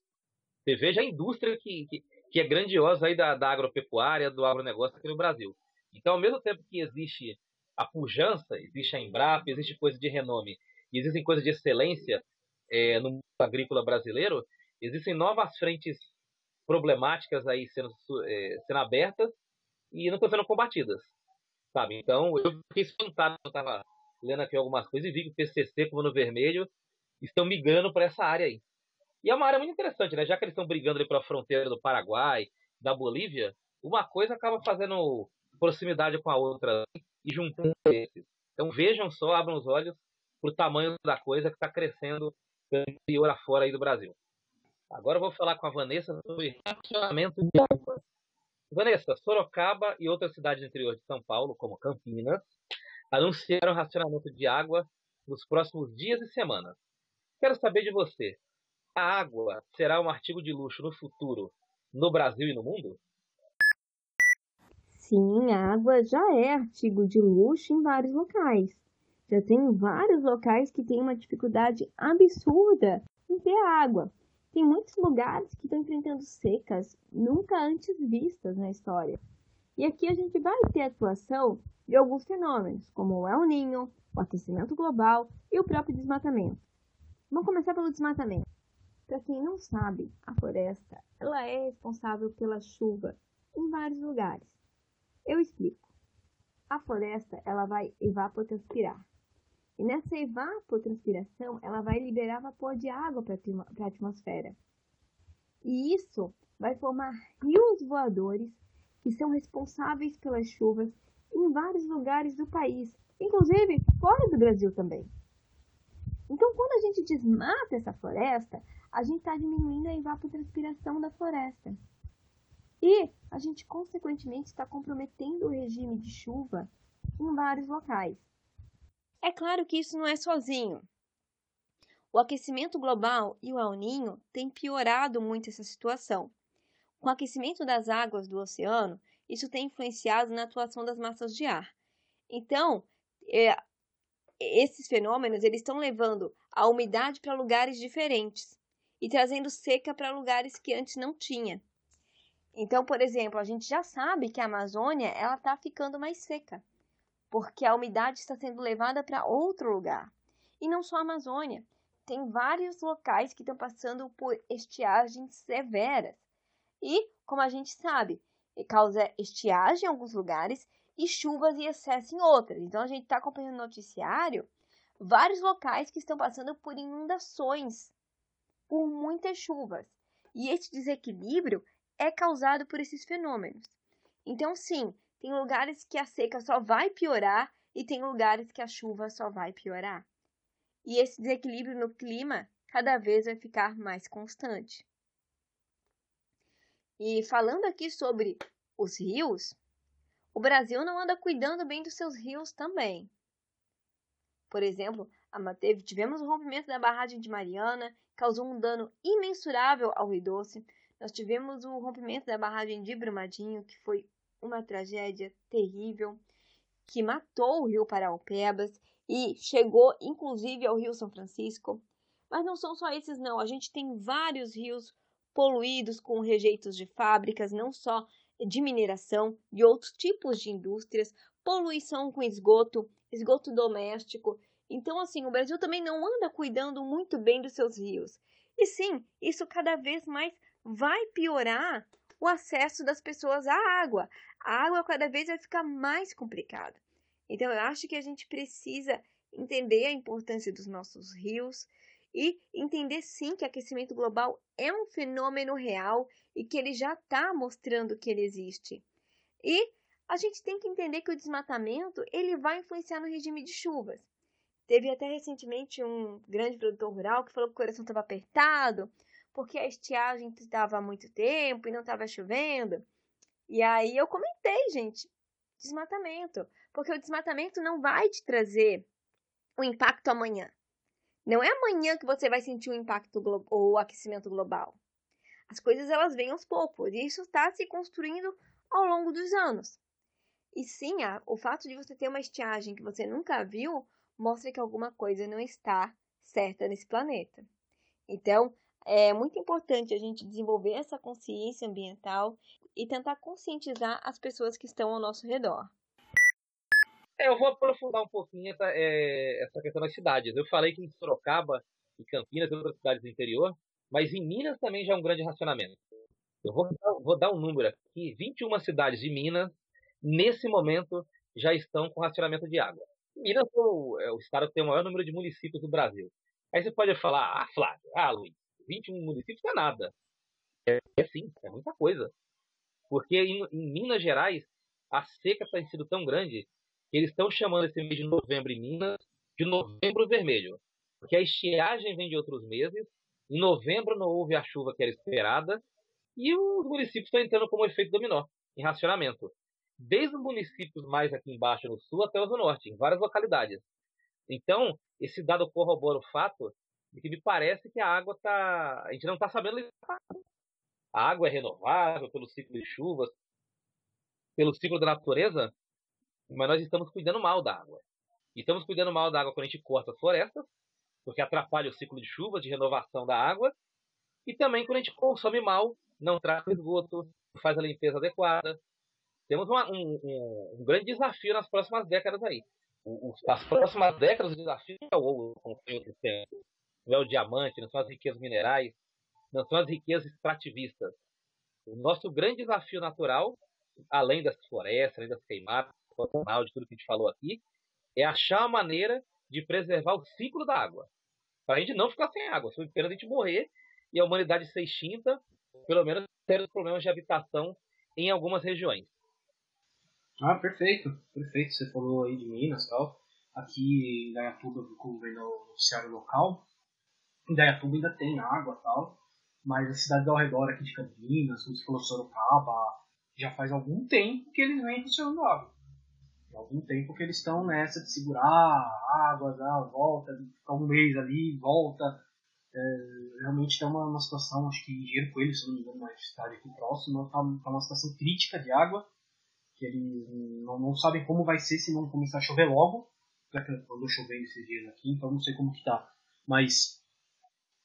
Você veja a indústria que, que, que é grandiosa aí da, da agropecuária, do agronegócio aqui no Brasil. Então, ao mesmo tempo que existe a pujança, existe a Embrapa, existe coisa de renome, existem coisas de excelência é, no mundo agrícola brasileiro, existem novas frentes problemáticas aí sendo, é, sendo abertas e não estão sendo combatidas. Sabe? Então, eu fiquei espantado quando estava lendo aqui algumas coisas e vi que o PCC, como no vermelho, estão migrando para essa área aí. E é uma área muito interessante, né? Já que eles estão brigando ali pela fronteira do Paraguai, da Bolívia, uma coisa acaba fazendo proximidade com a outra e juntando esses. Então vejam só, abram os olhos para o tamanho da coisa que está crescendo interior afora aí do Brasil. Agora eu vou falar com a Vanessa sobre racionamento de água. Vanessa, Sorocaba e outras cidades do interior de São Paulo, como Campinas, anunciaram racionamento de água nos próximos dias e semanas. Quero saber de você. A água será um artigo de luxo no futuro, no Brasil e no mundo? Sim, a água já é artigo de luxo em vários locais. Já tem vários locais que têm uma dificuldade absurda em ter água. Tem muitos lugares que estão enfrentando secas nunca antes vistas na história. E aqui a gente vai ter atuação de alguns fenômenos, como o El Niño, o aquecimento global e o próprio desmatamento. Vamos começar pelo desmatamento. Para quem não sabe, a floresta ela é responsável pela chuva em vários lugares. Eu explico. A floresta ela vai evapotranspirar. E nessa evapotranspiração, ela vai liberar vapor de água para a atmosfera. E isso vai formar rios voadores que são responsáveis pelas chuvas em vários lugares do país, inclusive fora do Brasil também. Então, quando a gente desmata essa floresta, a gente está diminuindo a evapotranspiração da floresta. A gente, consequentemente, está comprometendo o regime de chuva em vários locais. É claro que isso não é sozinho. O aquecimento global e o El Ninho têm piorado muito essa situação. Com o aquecimento das águas do oceano, isso tem influenciado na atuação das massas de ar. Então, é, esses fenômenos eles estão levando a umidade para lugares diferentes e trazendo seca para lugares que antes não tinha. Então, por exemplo, a gente já sabe que a Amazônia ela está ficando mais seca porque a umidade está sendo levada para outro lugar. E não só a Amazônia, tem vários locais que estão passando por estiagens severas. E, como a gente sabe, causa estiagem em alguns lugares e chuvas e excesso em outros. Então a gente está acompanhando no noticiário vários locais que estão passando por inundações, por muitas chuvas. E esse desequilíbrio é causado por esses fenômenos. Então, sim, tem lugares que a seca só vai piorar e tem lugares que a chuva só vai piorar. E esse desequilíbrio no clima cada vez vai ficar mais constante. E falando aqui sobre os rios, o Brasil não anda cuidando bem dos seus rios também. Por exemplo, tivemos o rompimento da barragem de Mariana, causou um dano imensurável ao Rio Doce. Nós tivemos o rompimento da barragem de Brumadinho, que foi uma tragédia terrível que matou o rio Paraupebas e chegou inclusive ao rio São Francisco. Mas não são só esses não, a gente tem vários rios poluídos com rejeitos de fábricas, não só de mineração, de outros tipos de indústrias, poluição com esgoto, esgoto doméstico. Então, assim, o Brasil também não anda cuidando muito bem dos seus rios. E sim, isso cada vez mais vai piorar o acesso das pessoas à água. A água cada vez vai ficar mais complicada. Então, eu acho que a gente precisa entender a importância dos nossos rios e entender sim que aquecimento global é um fenômeno real e que ele já está mostrando que ele existe. E a gente tem que entender que o desmatamento ele vai influenciar no regime de chuvas. Teve até recentemente um grande produtor rural que falou que o coração estava apertado, porque a estiagem estava há muito tempo e não estava chovendo. E aí eu comentei, gente, desmatamento, porque o desmatamento não vai te trazer o impacto amanhã. Não é amanhã que você vai sentir o impacto ou o aquecimento global. As coisas elas vêm aos poucos e isso está se construindo ao longo dos anos. E sim, a, o fato de você ter uma estiagem que você nunca viu mostra que alguma coisa não está certa nesse planeta. Então, é muito importante a gente desenvolver essa consciência ambiental e tentar conscientizar as pessoas que estão ao nosso redor. É, eu vou aprofundar um pouquinho essa, é, essa questão das cidades. Eu falei que em Sorocaba e Campinas e outras cidades do interior, mas em Minas também já é um grande racionamento. Eu vou, vou dar um número aqui: 21 cidades de Minas, nesse momento, já estão com racionamento de água. Minas é o, é o estado que tem o maior número de municípios do Brasil. Aí você pode falar, ah, Flávio, ah, Luiz, 21 municípios não é nada. É, é sim, é muita coisa. Porque em, em Minas Gerais, a seca tem sido tão grande que eles estão chamando esse mês de novembro em Minas de novembro vermelho. Porque a estiagem vem de outros meses, em novembro não houve a chuva que era esperada, e os municípios estão entrando como efeito dominó, em racionamento. Desde os municípios mais aqui embaixo no sul até os do norte, em várias localidades. Então, esse dado corrobora o fato de que me parece que a água está. A gente não está sabendo lidar. A água é renovável pelo ciclo de chuvas, pelo ciclo da natureza, mas nós estamos cuidando mal da água. E estamos cuidando mal da água quando a gente corta as florestas, porque atrapalha o ciclo de chuva, de renovação da água, e também quando a gente consome mal, não trata o esgoto, não faz a limpeza adequada. Temos uma, um, um, um, grande desafio nas próximas décadas aí. As próximas décadas, o desafio é o ouro, como foi outro tempo. Não é o diamante, não são as riquezas minerais, não são as riquezas extrativistas. O nosso grande desafio natural, além das florestas, além das queimadas, de tudo que a gente falou aqui, é achar uma maneira de preservar o ciclo da água. Para a gente não ficar sem água, de a gente morrer e a humanidade ser extinta, pelo menos ter problemas de habitação em algumas regiões. Ah, perfeito, perfeito. Você falou aí de Minas e tal. Aqui em Dayatuba, como vem no noticiário local, em ainda tem água e tal, mas as cidades ao redor aqui de Campinas, como você falou, Sorocaba, já faz algum tempo que eles vêm funcionando água algum tempo que eles estão nessa de segurar águas, ah, volta, ficar um mês ali, volta. É, realmente está uma, uma situação, acho que Engenheiro Coelho, se não me engano, uma cidade aqui próxima, está tá uma situação crítica de água, que eles não, não sabem como vai ser se não começar a chover logo, quando chover esses dias aqui, então não sei como que tá. Mas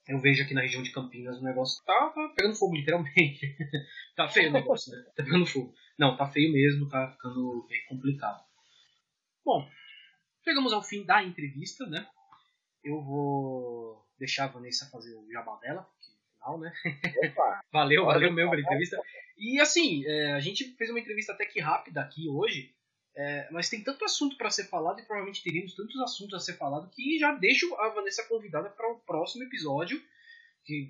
eu vejo aqui na região de Campinas o negócio tá, tá pegando fogo, literalmente. tá feio o negócio, né? Tá pegando fogo. Não, tá feio mesmo, tá ficando bem complicado. Bom, chegamos ao fim da entrevista, né? Eu vou deixar a Vanessa fazer o jabá dela, porque final, né? valeu, valeu mesmo pela entrevista. E assim, é, a gente fez uma entrevista até que rápida aqui hoje, é, mas tem tanto assunto para ser falado e provavelmente teríamos tantos assuntos a ser falado que já deixo a Vanessa convidada para o próximo episódio,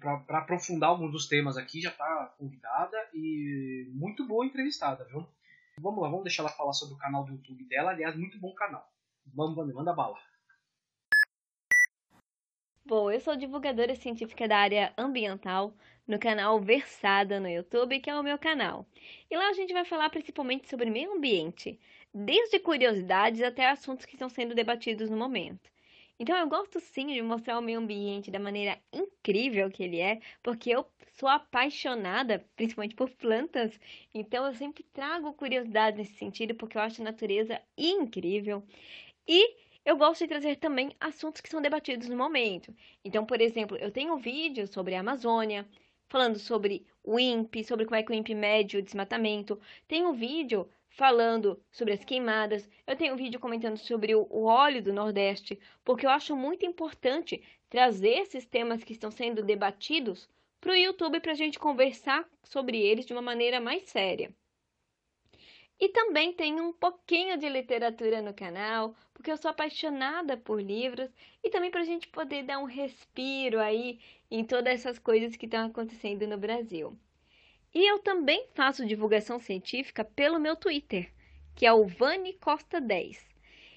para aprofundar alguns dos temas aqui, já está convidada e muito boa entrevistada, viu? Vamos lá, vamos deixar ela falar sobre o canal do YouTube dela. Aliás, muito bom canal. Vamos, vamos manda bala. Bom, eu sou divulgadora científica da área ambiental no canal Versada no YouTube, que é o meu canal. E lá a gente vai falar principalmente sobre meio ambiente, desde curiosidades até assuntos que estão sendo debatidos no momento. Então eu gosto sim de mostrar o meio ambiente da maneira incrível que ele é, porque eu sou apaixonada, principalmente por plantas, então eu sempre trago curiosidades nesse sentido, porque eu acho a natureza incrível. E eu gosto de trazer também assuntos que são debatidos no momento. Então, por exemplo, eu tenho um vídeo sobre a Amazônia, falando sobre o INPE, sobre como é que o INPE mede o desmatamento. Tem um vídeo falando sobre as queimadas. Eu tenho um vídeo comentando sobre o, óleo do Nordeste, porque eu acho muito importante trazer esses temas que estão sendo debatidos para o YouTube para a gente conversar sobre eles de uma maneira mais séria. E também tem um pouquinho de literatura no canal, porque eu sou apaixonada por livros e também para a gente poder dar um respiro aí em todas essas coisas que estão acontecendo no Brasil. E eu também faço divulgação científica pelo meu Twitter, que é o Vani Costa 10.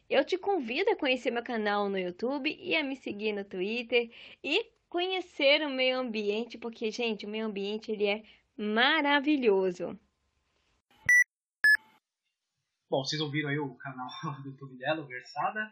Eu te convido a conhecer meu canal no YouTube e a me seguir no Twitter e conhecer o meio ambiente, porque, gente, o meio ambiente ele é maravilhoso. Bom, vocês ouviram aí o canal do YouTube dela, Versada.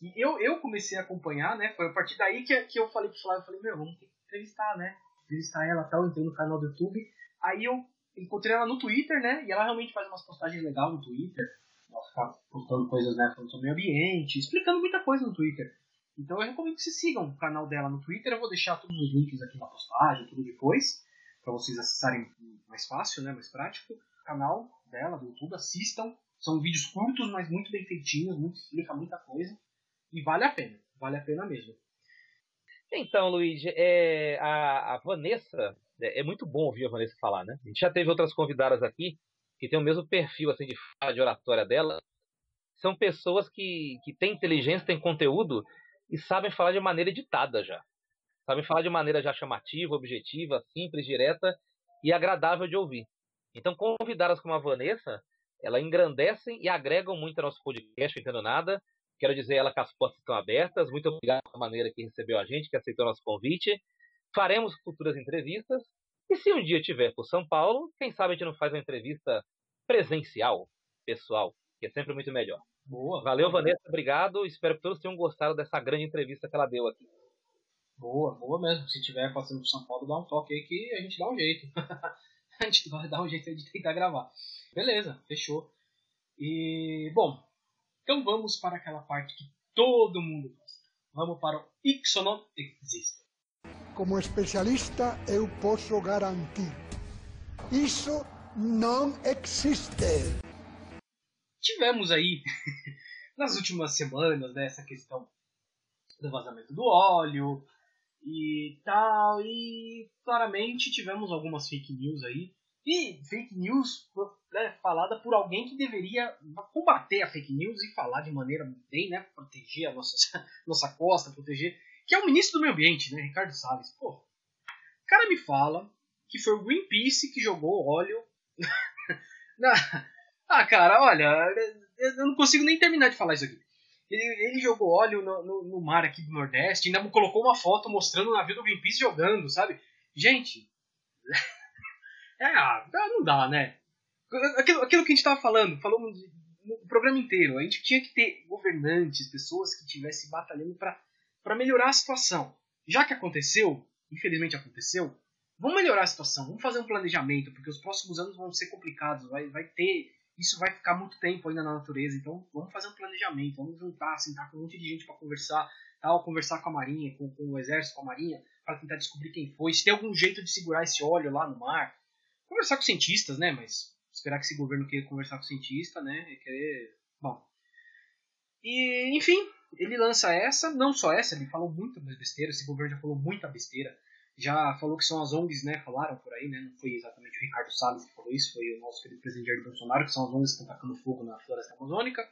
E eu, eu comecei a acompanhar, né? Foi a partir daí que, que eu falei pro Flávio, eu falei, meu, vamos entrevistar, né? Entrevistar ela tal, entrei no canal do YouTube. Aí eu encontrei ela no Twitter, né? E ela realmente faz umas postagens legais no Twitter. Ela fica postando coisas, né? Falando sobre meio ambiente, explicando muita coisa no Twitter. Então eu recomendo que vocês sigam o canal dela no Twitter. Eu vou deixar todos os links aqui na postagem, tudo depois, para vocês acessarem mais fácil, né? Mais prático. O canal dela do YouTube, assistam. São vídeos curtos, mas muito bem feitinhos, muito explica muita coisa. E vale a pena, vale a pena mesmo. Então, Luiz, é, a, a Vanessa é, é, muito bom ouvir a Vanessa falar, né? A gente já teve outras convidadas aqui que tem o mesmo perfil assim de fala de oratória dela. são pessoas que, que têm inteligência, têm conteúdo e sabem falar de maneira editada já. Sabem falar de maneira já chamativa, objetiva, simples, direta e agradável de ouvir. Então, convidadas como a Vanessa, ela engrandecem e agregam muito ao nosso podcast, Entendo Nada. Quero dizer ela que as portas estão abertas. Muito obrigado pela maneira que recebeu a gente, que aceitou nosso convite. Faremos futuras entrevistas. E se um dia tiver por São Paulo, quem sabe a gente não faz uma entrevista presencial, pessoal, que é sempre muito melhor. Boa. Valeu, Vanessa. Obrigado. Espero que todos tenham gostado dessa grande entrevista que ela deu aqui. Boa, boa mesmo. Se tiver passando por São Paulo, dá um toque aí que a gente dá um jeito. a gente vai dar um jeito de tentar gravar. Beleza, fechou. E, bom, então vamos para aquela parte que todo mundo gosta. Vamos para o Ixonon Existe. Como especialista, eu posso garantir: isso não existe. Tivemos aí, nas últimas semanas, né, essa questão do vazamento do óleo e tal, e claramente tivemos algumas fake news aí e fake news né, falada por alguém que deveria combater a fake news e falar de maneira bem, né? Proteger a nossa, nossa costa, proteger. Que é o ministro do meio ambiente, né? Ricardo Salles. Pô, o cara me fala que foi o Greenpeace que jogou óleo. na... Ah, cara, olha, eu não consigo nem terminar de falar isso aqui. Ele, ele jogou óleo no, no, no, mar aqui do Nordeste, ainda colocou uma foto mostrando o navio do Greenpeace jogando, sabe? Gente. É, ah, não dá, né? Aquilo, aquilo que a gente estava falando, falamos no programa inteiro, a gente tinha que ter governantes, pessoas que estivessem batalhando para melhorar a situação. Já que aconteceu, infelizmente aconteceu, vamos melhorar a situação, vamos fazer um planejamento, porque os próximos anos vão ser complicados, vai, vai ter. Isso vai ficar muito tempo ainda na natureza, então vamos fazer um planejamento, vamos juntar, sentar com um monte de gente para conversar, tal, conversar com a Marinha, com, com o Exército, com a Marinha, para tentar descobrir quem foi, se tem algum jeito de segurar esse óleo lá no mar conversar com cientistas, né? Mas esperar que esse governo queira conversar com cientista, né? É querer. Bom. E, enfim, ele lança essa, não só essa, ele falou muita besteira, esse governo já falou muita besteira. Já falou que são as ONGs, né? Falaram por aí, né? Não foi exatamente o Ricardo Salles que falou isso, foi o nosso querido presidente Jair Bolsonaro, que são as ONGs que estão tacando fogo na floresta amazônica.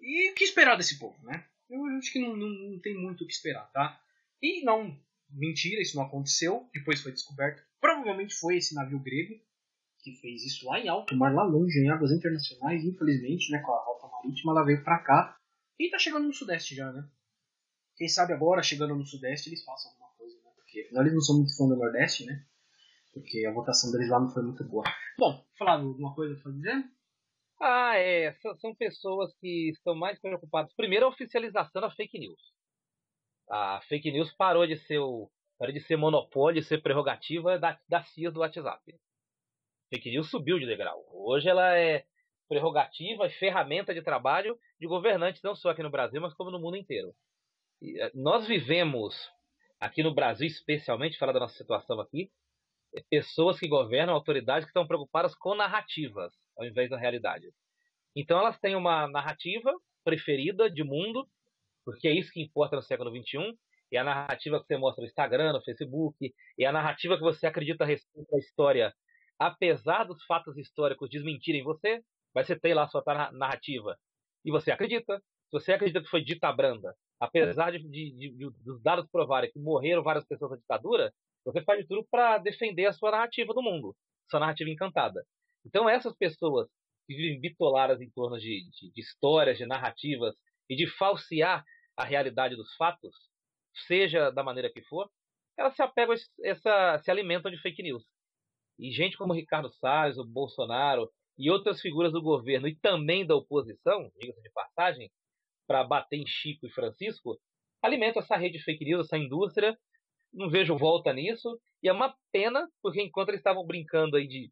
E o que esperar desse povo, né? Eu acho que não, não, não tem muito o que esperar, tá? E não, mentira, isso não aconteceu, depois foi descoberto Provavelmente foi esse navio grego que fez isso lá em alto mar, lá longe, em águas internacionais, infelizmente, né, com a rota marítima, ela veio para cá e tá chegando no sudeste já, né? Quem sabe agora, chegando no sudeste, eles façam alguma coisa, né? Porque eles não são muito fã do nordeste, né? Porque a votação deles lá não foi muito boa. Bom, falar alguma coisa pra dizer? Ah, é. São pessoas que estão mais preocupadas. Primeiro, a oficialização da fake news. A fake news parou de ser o, para de ser monopólio, de ser prerrogativa da, da CIA do WhatsApp. Fake news subiu de degrau. Hoje ela é prerrogativa e ferramenta de trabalho de governantes, não só aqui no Brasil, mas como no mundo inteiro. E, eh, nós vivemos, aqui no Brasil especialmente, falar da nossa situação aqui, é pessoas que governam, autoridades que estão preocupadas com narrativas, ao invés da realidade. Então elas têm uma narrativa preferida de mundo, porque é isso que importa no século XXI, e a narrativa que você mostra no Instagram, no Facebook, e a narrativa que você acredita a respeito da história, apesar dos fatos históricos desmentirem você, vai você ter lá a sua narrativa. E você acredita. Se você acredita que foi dita branda, apesar de, de, de, dos dados provarem que morreram várias pessoas na ditadura, você faz de tudo para defender a sua narrativa do mundo, sua narrativa encantada. Então essas pessoas que vivem bitoladas em torno de, de, de histórias, de narrativas e de falsear a realidade dos fatos, seja da maneira que for, elas se apegam, essa, se alimentam de fake news. E gente como Ricardo Salles, o Bolsonaro e outras figuras do governo e também da oposição, diga-se de passagem, para bater em Chico e Francisco, alimentam essa rede de fake news, essa indústria. Não vejo volta nisso. E é uma pena, porque enquanto eles estavam brincando aí de,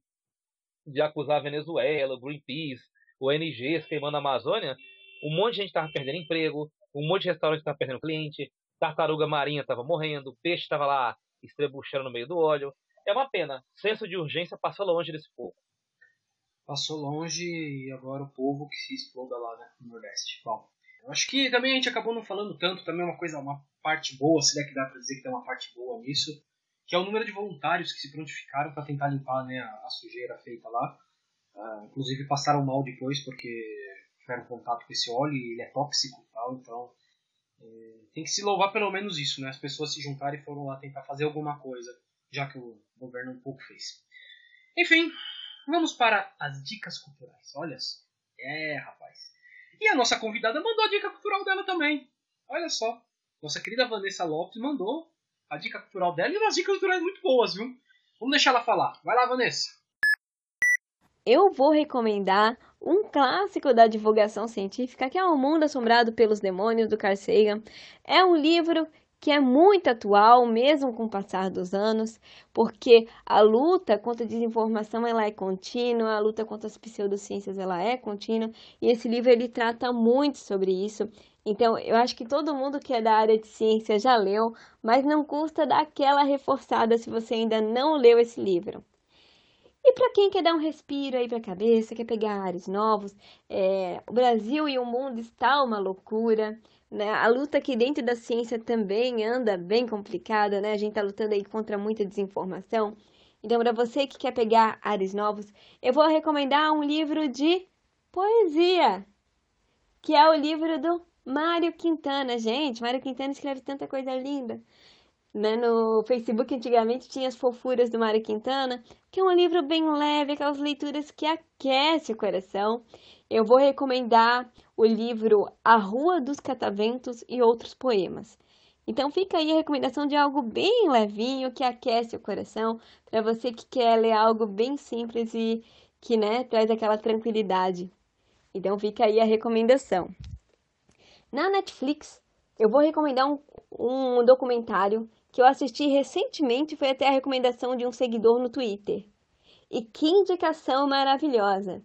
de acusar a Venezuela, o Greenpeace, o ONGs queimando a Amazônia, um monte de gente estava perdendo emprego, um monte de restaurante estava perdendo cliente, tartaruga marinha estava morrendo, peixe estava lá estrebuchando no meio do óleo. É uma pena. Senso de urgência passou longe desse povo. Passou longe e agora o povo que se exploda lá né, no Nordeste. Bom, eu acho que também a gente acabou não falando tanto, também é uma coisa, uma parte boa, se é que dá para dizer que tem uma parte boa nisso, que é o número de voluntários que se prontificaram para tentar limpar né, a, sujeira feita lá. Uh, inclusive passaram mal depois porque tiveram contato com esse óleo e ele é tóxico e tal, então é, tem que se louvar pelo menos isso, né? As pessoas se juntarem e foram lá tentar fazer alguma coisa, já que o governo um pouco fez. Enfim, vamos para as dicas culturais. Olha só. É, rapaz. E a nossa convidada mandou a dica cultural dela também. Olha só. Nossa querida Vanessa Lopes mandou a dica cultural dela e umas dicas culturais muito boas, viu? Vamos deixar ela falar. Vai lá, Vanessa. Eu vou recomendar um clássico da divulgação científica, que é O Mundo Assombrado pelos Demônios, do Carl Sagan. É um livro que é muito atual, mesmo com o passar dos anos, porque a luta contra a desinformação ela é contínua, a luta contra as pseudociências ela é contínua, e esse livro ele trata muito sobre isso. Então, eu acho que todo mundo que é da área de ciência já leu, mas não custa dar aquela reforçada se você ainda não leu esse livro. E para quem quer dar um respiro aí para a cabeça, quer pegar ares novos, é, o Brasil e o mundo está uma loucura. Né? A luta aqui dentro da ciência também anda bem complicada, né? A gente está lutando aí contra muita desinformação. Então, para você que quer pegar ares novos, eu vou recomendar um livro de poesia, que é o livro do Mário Quintana. Gente, Mário Quintana escreve tanta coisa linda. Né? No Facebook, antigamente, tinha as fofuras do Mário Quintana, que é um livro bem leve, aquelas leituras que aquecem o coração. Eu vou recomendar o livro A Rua dos Cataventos e Outros Poemas. Então fica aí a recomendação de algo bem levinho, que aquece o coração, para você que quer ler algo bem simples e que né, traz aquela tranquilidade. Então fica aí a recomendação. Na Netflix, eu vou recomendar um, um documentário que eu assisti recentemente foi até a recomendação de um seguidor no Twitter. E que indicação maravilhosa!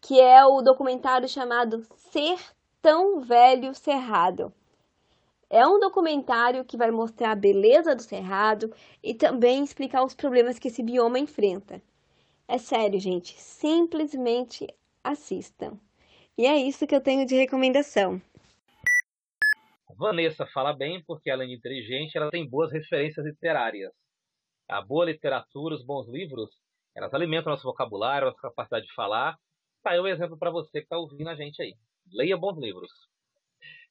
Que é o documentário chamado Ser Tão Velho Cerrado. É um documentário que vai mostrar a beleza do cerrado e também explicar os problemas que esse bioma enfrenta. É sério, gente, simplesmente assistam. E é isso que eu tenho de recomendação. Vanessa fala bem porque, além de inteligente, ela tem boas referências literárias. A boa literatura, os bons livros, elas alimentam nosso vocabulário, nossa capacidade de falar. Tá aí um exemplo para você que está ouvindo a gente aí. Leia bons livros.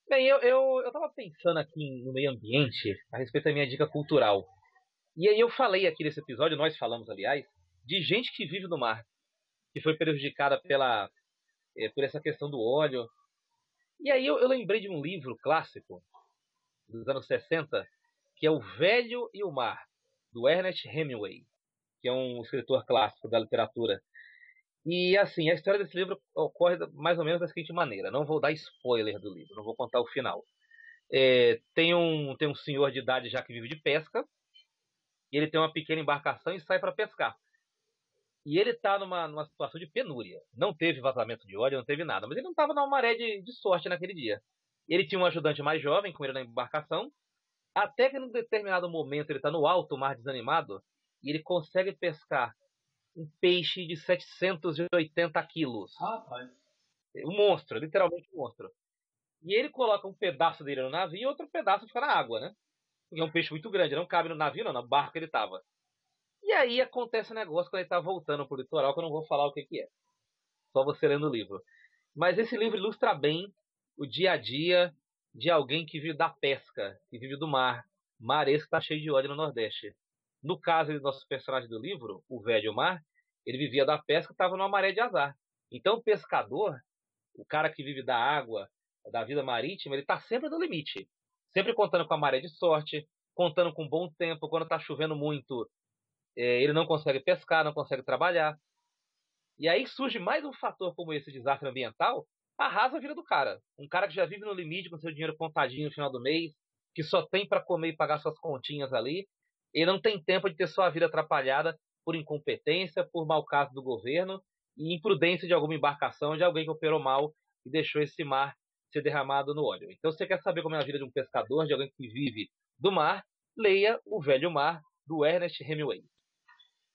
Bem, eu, eu, eu tava pensando aqui no meio ambiente a respeito da minha dica cultural. E aí eu falei aqui nesse episódio, nós falamos, aliás, de gente que vive no mar, que foi prejudicada pela, eh, por essa questão do óleo, e aí eu, eu lembrei de um livro clássico dos anos 60, que é O Velho e o Mar, do Ernest Hemingway, que é um escritor clássico da literatura. E assim, a história desse livro ocorre mais ou menos da seguinte maneira. Não vou dar spoiler do livro, não vou contar o final. É, tem, um, tem um senhor de idade já que vive de pesca, e ele tem uma pequena embarcação e sai para pescar. E ele está numa, numa situação de penúria. Não teve vazamento de óleo, não teve nada. Mas ele não estava numa maré de, de sorte naquele dia. Ele tinha um ajudante mais jovem com ele na embarcação. Até que num determinado momento ele está no alto mar desanimado e ele consegue pescar um peixe de 780 quilos. Rapaz. Um monstro, literalmente um monstro. E ele coloca um pedaço dele no navio e outro pedaço fica na água, né? Porque é um peixe muito grande, não cabe no navio, não, no barco ele estava. E aí acontece um negócio quando ele está voltando pro litoral, que eu não vou falar o que, que é. Só você lendo o livro. Mas esse livro ilustra bem o dia a dia de alguém que vive da pesca, que vive do mar. Mar esse está cheio de óleo no Nordeste. No caso do nosso personagem do livro, o velho mar, ele vivia da pesca e estava numa maré de azar. Então o pescador, o cara que vive da água, da vida marítima, ele está sempre no limite. Sempre contando com a maré de sorte, contando com um bom tempo. Quando está chovendo muito, é, ele não consegue pescar, não consegue trabalhar. E aí surge mais um fator como esse desastre ambiental, arrasa a vida do cara. Um cara que já vive no limite com seu dinheiro contadinho no final do mês, que só tem para comer e pagar suas continhas ali, ele não tem tempo de ter sua vida atrapalhada por incompetência, por mau caso do governo e imprudência de alguma embarcação, de alguém que operou mal e deixou esse mar ser derramado no óleo. Então, você quer saber como é a vida de um pescador, de alguém que vive do mar, leia O Velho Mar, do Ernest Hemingway.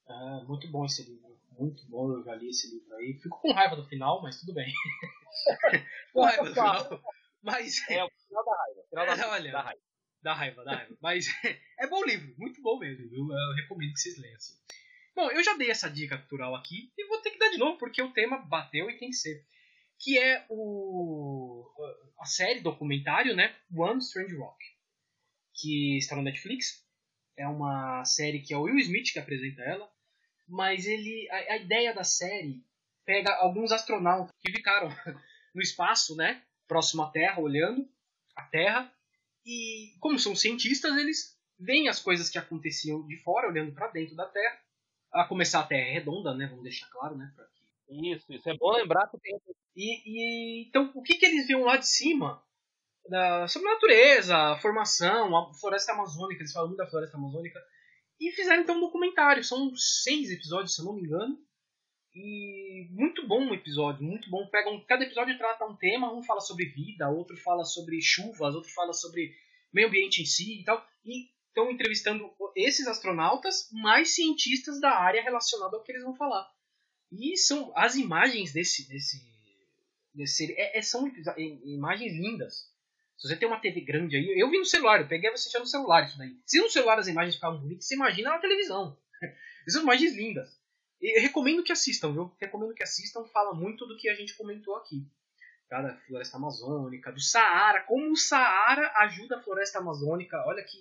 É, muito bom esse livro. Muito bom, eu já li esse livro aí. Fico com raiva do final, mas tudo bem. com raiva do final. Mas. É o final da raiva. Final da, é, olha, da raiva. Da raiva, da raiva. Mas é bom livro, muito bom mesmo. Eu, eu recomendo que vocês leiam. Assim. Bom, eu já dei essa dica cultural aqui e vou ter que dar de novo, porque o tema bateu e tem que ser. que é o a série documentário, né? One Strange Rock, que está no Netflix. É uma série que é o Will Smith que apresenta ela, mas ele a, a ideia da série pega alguns astronautas que ficaram no espaço, né? Próximo à Terra, olhando a Terra. E como são cientistas, eles veem as coisas que aconteciam de fora, olhando para dentro da Terra. A começar a Terra é redonda, né? Vamos deixar claro, né? Pra. Isso, isso é bom lembrar que tem. E, e então, o que, que eles viam lá de cima? Da, sobre a natureza, a formação, a floresta amazônica, eles falam muito da floresta amazônica. E fizeram então um documentário. São seis episódios, se eu não me engano. E muito bom episódio, muito bom. Pegam, cada episódio trata um tema, um fala sobre vida, outro fala sobre chuvas, outro fala sobre meio ambiente em si e tal. E estão entrevistando esses astronautas, mais cientistas da área relacionada ao que eles vão falar. E são as imagens desse desse, desse é, é, são imagens lindas. Se você tem uma TV grande aí, eu vi no celular, eu peguei você no celular isso daí. Se no celular as imagens ficavam bonitas, você imagina na televisão. São imagens lindas. Eu recomendo que assistam, viu? Recomendo que assistam, fala muito do que a gente comentou aqui. Tá? Da floresta amazônica, do Saara, como o Saara ajuda a floresta amazônica, olha que,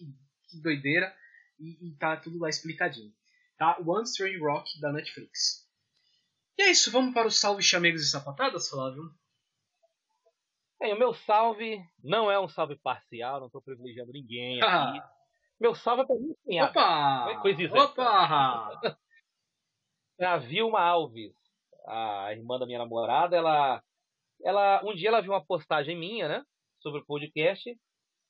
que doideira, e, e tá tudo lá explicadinho. Tá? One Strange Rock da Netflix. E é isso, vamos para os salve chamegos e sapatadas, Flávio? Bem, o meu salve não é um salve parcial, não estou privilegiando ninguém aqui. meu salve é para mim, sim. Opa! Coisa Opa! a Vilma Alves, a irmã da minha namorada, ela, ela um dia ela viu uma postagem minha, né, sobre o podcast,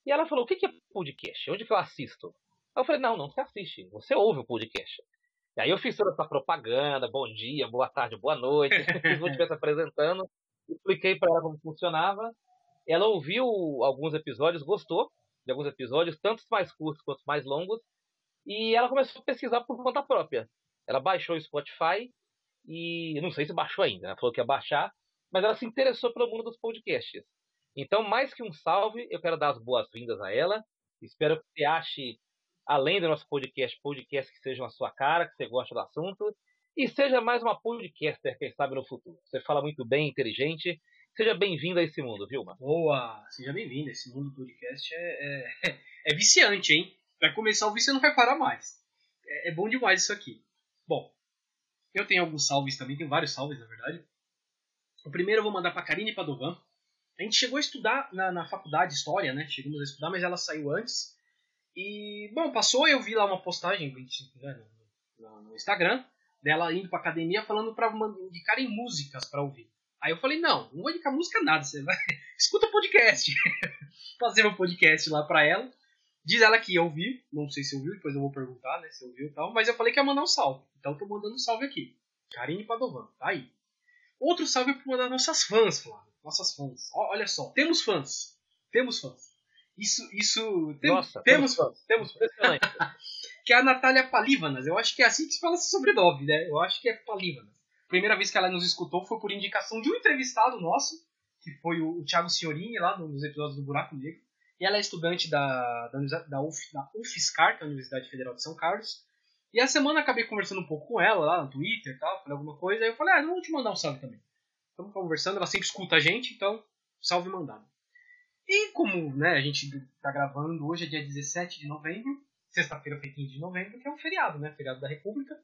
e ela falou: "O que é podcast? Onde que eu assisto?" Aí eu falei: "Não, não você assiste, você ouve o podcast." E aí eu fiz toda essa propaganda, bom dia, boa tarde, boa noite, vou estivesse apresentando, expliquei para ela como funcionava. Ela ouviu alguns episódios, gostou de alguns episódios, tanto mais curtos quanto mais longos, e ela começou a pesquisar por conta própria. Ela baixou o Spotify e não sei se baixou ainda, ela falou que ia baixar, mas ela se interessou pelo mundo dos podcasts. Então, mais que um salve, eu quero dar as boas-vindas a ela. Espero que você ache, além do nosso podcast, podcasts que sejam a sua cara, que você goste do assunto. E seja mais uma podcaster, quem sabe, no futuro. Você fala muito bem, inteligente. Seja bem-vindo a esse mundo, Vilma. Boa! Seja bem-vindo. Esse mundo do podcast é, é, é, viciante, hein? Vai começar a ouvir, você não vai parar mais. É, é bom demais isso aqui. Bom, eu tenho alguns salves também, tenho vários salves na verdade. O primeiro eu vou mandar para Karine Padovan. A gente chegou a estudar na, na faculdade História, né? Chegamos a estudar, mas ela saiu antes. E, bom, passou, eu vi lá uma postagem né, no, no Instagram dela indo pra academia falando pra indicarem músicas para ouvir. Aí eu falei, não, não vou indicar música nada, você vai. Escuta o podcast. Fazer um podcast lá pra ela. Diz ela que ia ouvir, não sei se ouviu, depois eu vou perguntar, né, se ouviu e tal, mas eu falei que ia mandar um salve. Então eu tô mandando um salve aqui. Karine Padovan, tá aí. Outro salve pra uma das nossas fãs, Flávio. Nossas fãs. olha só, temos fãs. Temos fãs. Isso, isso. Tem, Nossa, temos fãs. Temos fãs. que é a Natália Palívanas. Eu acho que é assim que se fala esse sobrenome, né? Eu acho que é Palívanas. Primeira vez que ela nos escutou foi por indicação de um entrevistado nosso, que foi o, o Thiago Senhorini, lá nos episódios do Buraco Negro. E ela é estudante da, da, da, UF, da UFSCar, que é a Universidade Federal de São Carlos. E a semana acabei conversando um pouco com ela lá no Twitter e tal, falei alguma coisa. Aí eu falei, ah, vamos te mandar um salve também. Estamos conversando, ela sempre escuta a gente, então salve mandado. E como né, a gente está gravando hoje, é dia 17 de novembro, sexta-feira foi 15 de novembro, que é um feriado, né? Feriado da República.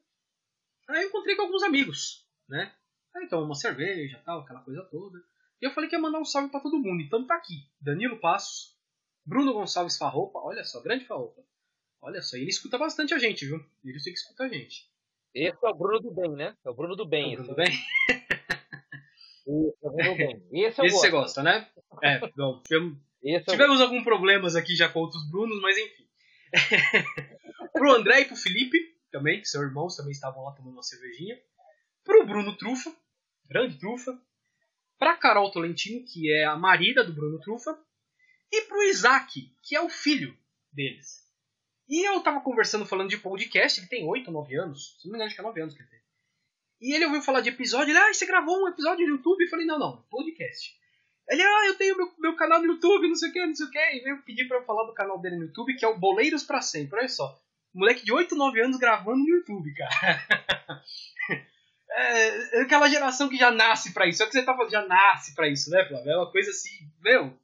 Aí eu encontrei com alguns amigos, né? Aí então uma cerveja tal, aquela coisa toda. E eu falei que ia mandar um salve para todo mundo. Então tá aqui. Danilo Passos, Bruno Gonçalves Farroupa, olha só, grande Farroupa. Olha só, ele escuta bastante a gente, viu? Ele sei que escuta a gente. Esse é o Bruno do Bem, né? É o Bruno do Bem. É o Bruno do Bem? Esse. Esse, você gosta, né? É, bom, tivemos eu... alguns problemas aqui já com outros Brunos, mas enfim. pro André e pro Felipe, também, que são irmãos, também estavam lá tomando uma cervejinha. Pro Bruno Trufa, grande Trufa. Pra Carol Tolentino, que é a marida do Bruno Trufa e pro Isaac, que é o filho deles. E eu tava conversando falando de podcast, ele tem 8 ou 9 anos, se não me engano, acho que é 9 anos que ele tem. E ele ouviu falar de episódio, ele, ah, você gravou um episódio no YouTube? Eu falei, não, não, podcast. Ele, ah, eu tenho meu, meu canal no YouTube, não sei o que, não sei o que. E veio pedir pra eu falar do canal dele no YouTube, que é o Boleiros pra Sempre. Olha só, moleque de 8, 9 anos gravando no YouTube, cara. É, aquela geração que já nasce pra isso. É o que você tá falando, já nasce pra isso, né, Flávio? É uma coisa assim, meu.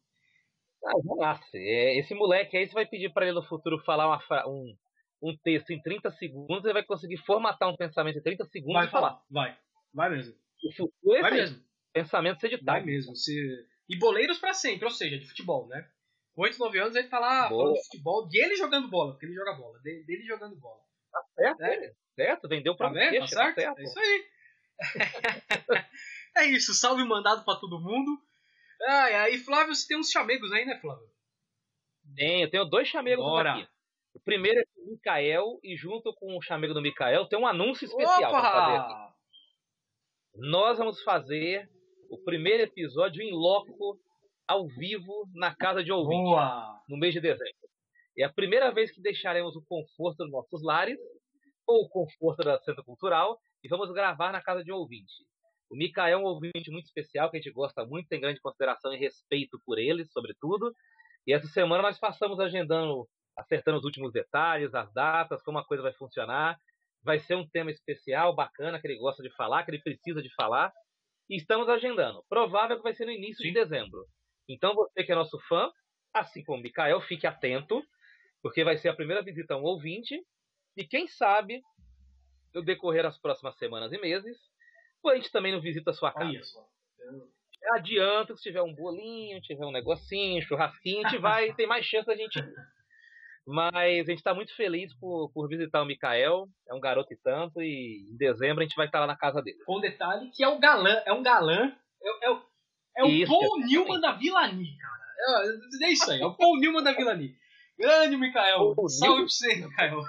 Ah, já nasce. É, esse moleque aí, você vai pedir pra ele no futuro falar uma, um, um texto em 30 segundos, ele vai conseguir formatar um pensamento em 30 segundos Vai e falar. vai. Vai mesmo. O futuro é Vai mesmo. Pensamento ser Vai mesmo. Você... E boleiros pra sempre, ou seja, de futebol, né? 8, 9 anos ele tá lá falando de futebol, de ele jogando bola, porque ele joga bola, de- dele jogando bola. Certo, É. certo, vendeu pra Tá vendo? Tá peixe, certo? certo. É isso aí. é isso, salve mandado pra todo mundo. Ah, e Flávio, você tem uns chamegos aí, né, Flávio? Tem, eu tenho dois chamegos Bora. aqui. O primeiro é Mikael, e junto com o chamego do Mikael tem um anúncio especial pra fazer aqui. Nós vamos fazer o primeiro episódio em loco, ao vivo, na casa de ouvinte, Boa! no mês de dezembro. É a primeira vez que deixaremos o conforto dos nossos lares, ou o conforto da Centro Cultural, e vamos gravar na casa de ouvinte. O Mikael é um ouvinte muito especial, que a gente gosta muito, tem grande consideração e respeito por ele, sobretudo. E essa semana nós passamos agendando, acertando os últimos detalhes, as datas, como a coisa vai funcionar. Vai ser um tema especial, bacana, que ele gosta de falar, que ele precisa de falar. E estamos agendando. Provável que vai ser no início de dezembro. Então você que é nosso fã, assim como o Mikael, fique atento, porque vai ser a primeira visita a um ouvinte. E quem sabe, no decorrer das próximas semanas e meses, a gente também não visita a sua casa. Olha só. Adianta que se tiver um bolinho, tiver um negocinho, um churrasquinho, a gente vai, tem mais chance da gente. Mas a gente está muito feliz por, por visitar o Mikael, é um garoto e tanto, e em dezembro a gente vai estar lá na casa dele. Com detalhe que é o galã, é um galã, é, é o, é o Isso, Paul. Newman da Vilani, cara. É, é isso aí, é o Paul Newman da Vilani. Grande, Mikael. Paul Salve Newman? pra você, Mikael.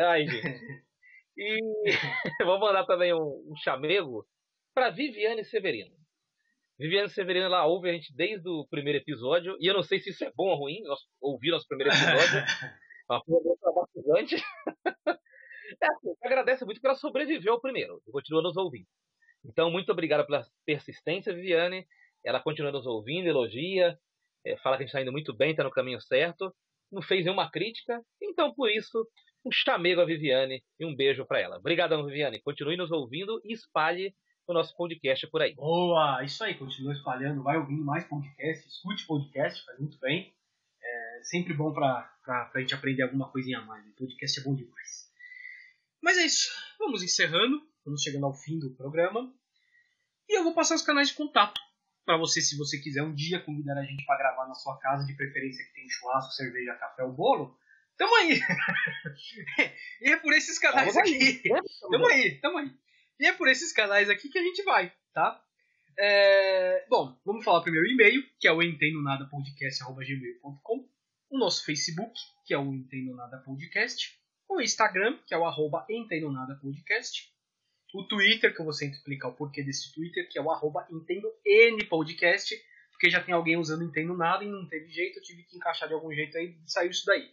Ai, gente. E vou mandar também um, um chamego para Viviane Severino. Viviane Severino, ela ouve a gente desde o primeiro episódio, e eu não sei se isso é bom ou ruim, nós ouvir nosso primeiro episódio. Uma coisa traumatizante. É assim, agradece muito porque ela sobreviveu ao primeiro e continua nos ouvindo. Então, muito obrigado pela persistência, Viviane. Ela continua nos ouvindo, elogia, é, fala que a gente está indo muito bem, está no caminho certo. Não fez nenhuma crítica. Então, por isso, um chamego a Viviane e um beijo para ela. Obrigadão, Viviane. Continue nos ouvindo e espalhe o nosso podcast por aí. Boa, isso aí, continua espalhando, vai ouvindo mais podcast, escute podcast, faz muito bem. É sempre bom pra, pra gente aprender alguma coisinha a mais. O podcast é bom demais. Mas é isso, vamos encerrando, vamos chegando ao fim do programa. E eu vou passar os canais de contato para você, se você quiser um dia convidar a gente para gravar na sua casa, de preferência que tem churrasco, cerveja, café ou bolo. Tamo aí! e é por esses canais Tamo aí, aqui. né? Tamo aí, tamo aí. E é por esses canais aqui que a gente vai, tá? É, Bom, vamos falar primeiro o e-mail, que é o entendonadapodcast.gmail.com o nosso Facebook, que é o Entendo Nada Podcast, o Instagram, que é o arroba Entendo Nada Podcast, o Twitter, que eu vou sempre explicar o porquê desse Twitter, que é o arroba Entendo N Podcast, porque já tem alguém usando Entendo Nada e não teve jeito, eu tive que encaixar de algum jeito aí e saiu isso daí.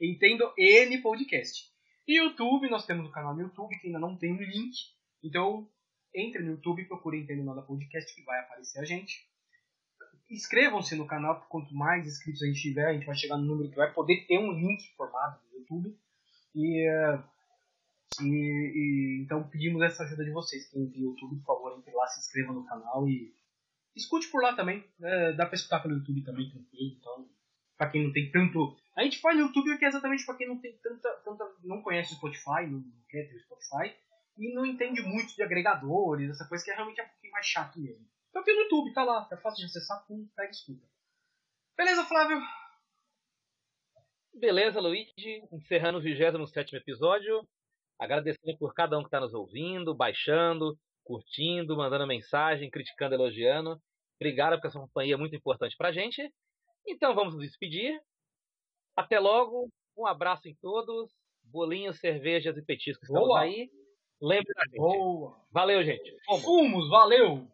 Entendo N Podcast. E YouTube, nós temos o canal no YouTube, que ainda não tem um link, então entre no YouTube e procure Entendo Nada Podcast, que vai aparecer a gente. Inscrevam-se no canal, porque quanto mais inscritos a gente tiver, a gente vai chegar no número que vai poder ter um link formado no YouTube. E, eh, e- e- então pedimos essa ajuda de vocês. Quem tem YouTube, por favor, entre lá, se inscreva no canal e escute por lá também. né? dá pra escutar pelo YouTube também, tranquilo. Então, pra quem não tem tanto. A gente faz no YouTube que é exatamente pra quem não tem tanta. tanta não conhece o Spotify, não quer ter o Spotify, e não entende muito de agregadores, essa coisa que é realmente é um pouquinho mais chato mesmo. Então tem no YouTube, tá lá, é fácil de acessar, pum, pega e escuta. Beleza, Flávio? Beleza, Luigi. Encerrando o 27 episódio. Agradecendo por cada um que está nos ouvindo, baixando, curtindo, mandando mensagem, criticando, elogiando. Obrigado por essa companhia é muito importante pra gente. Então vamos nos despedir. Até logo. Um abraço em todos. Bolinhos, cervejas e petiscos Boa. aí. Lembre da gente. Boa! Valeu, gente. Fomos. Fumos, valeu!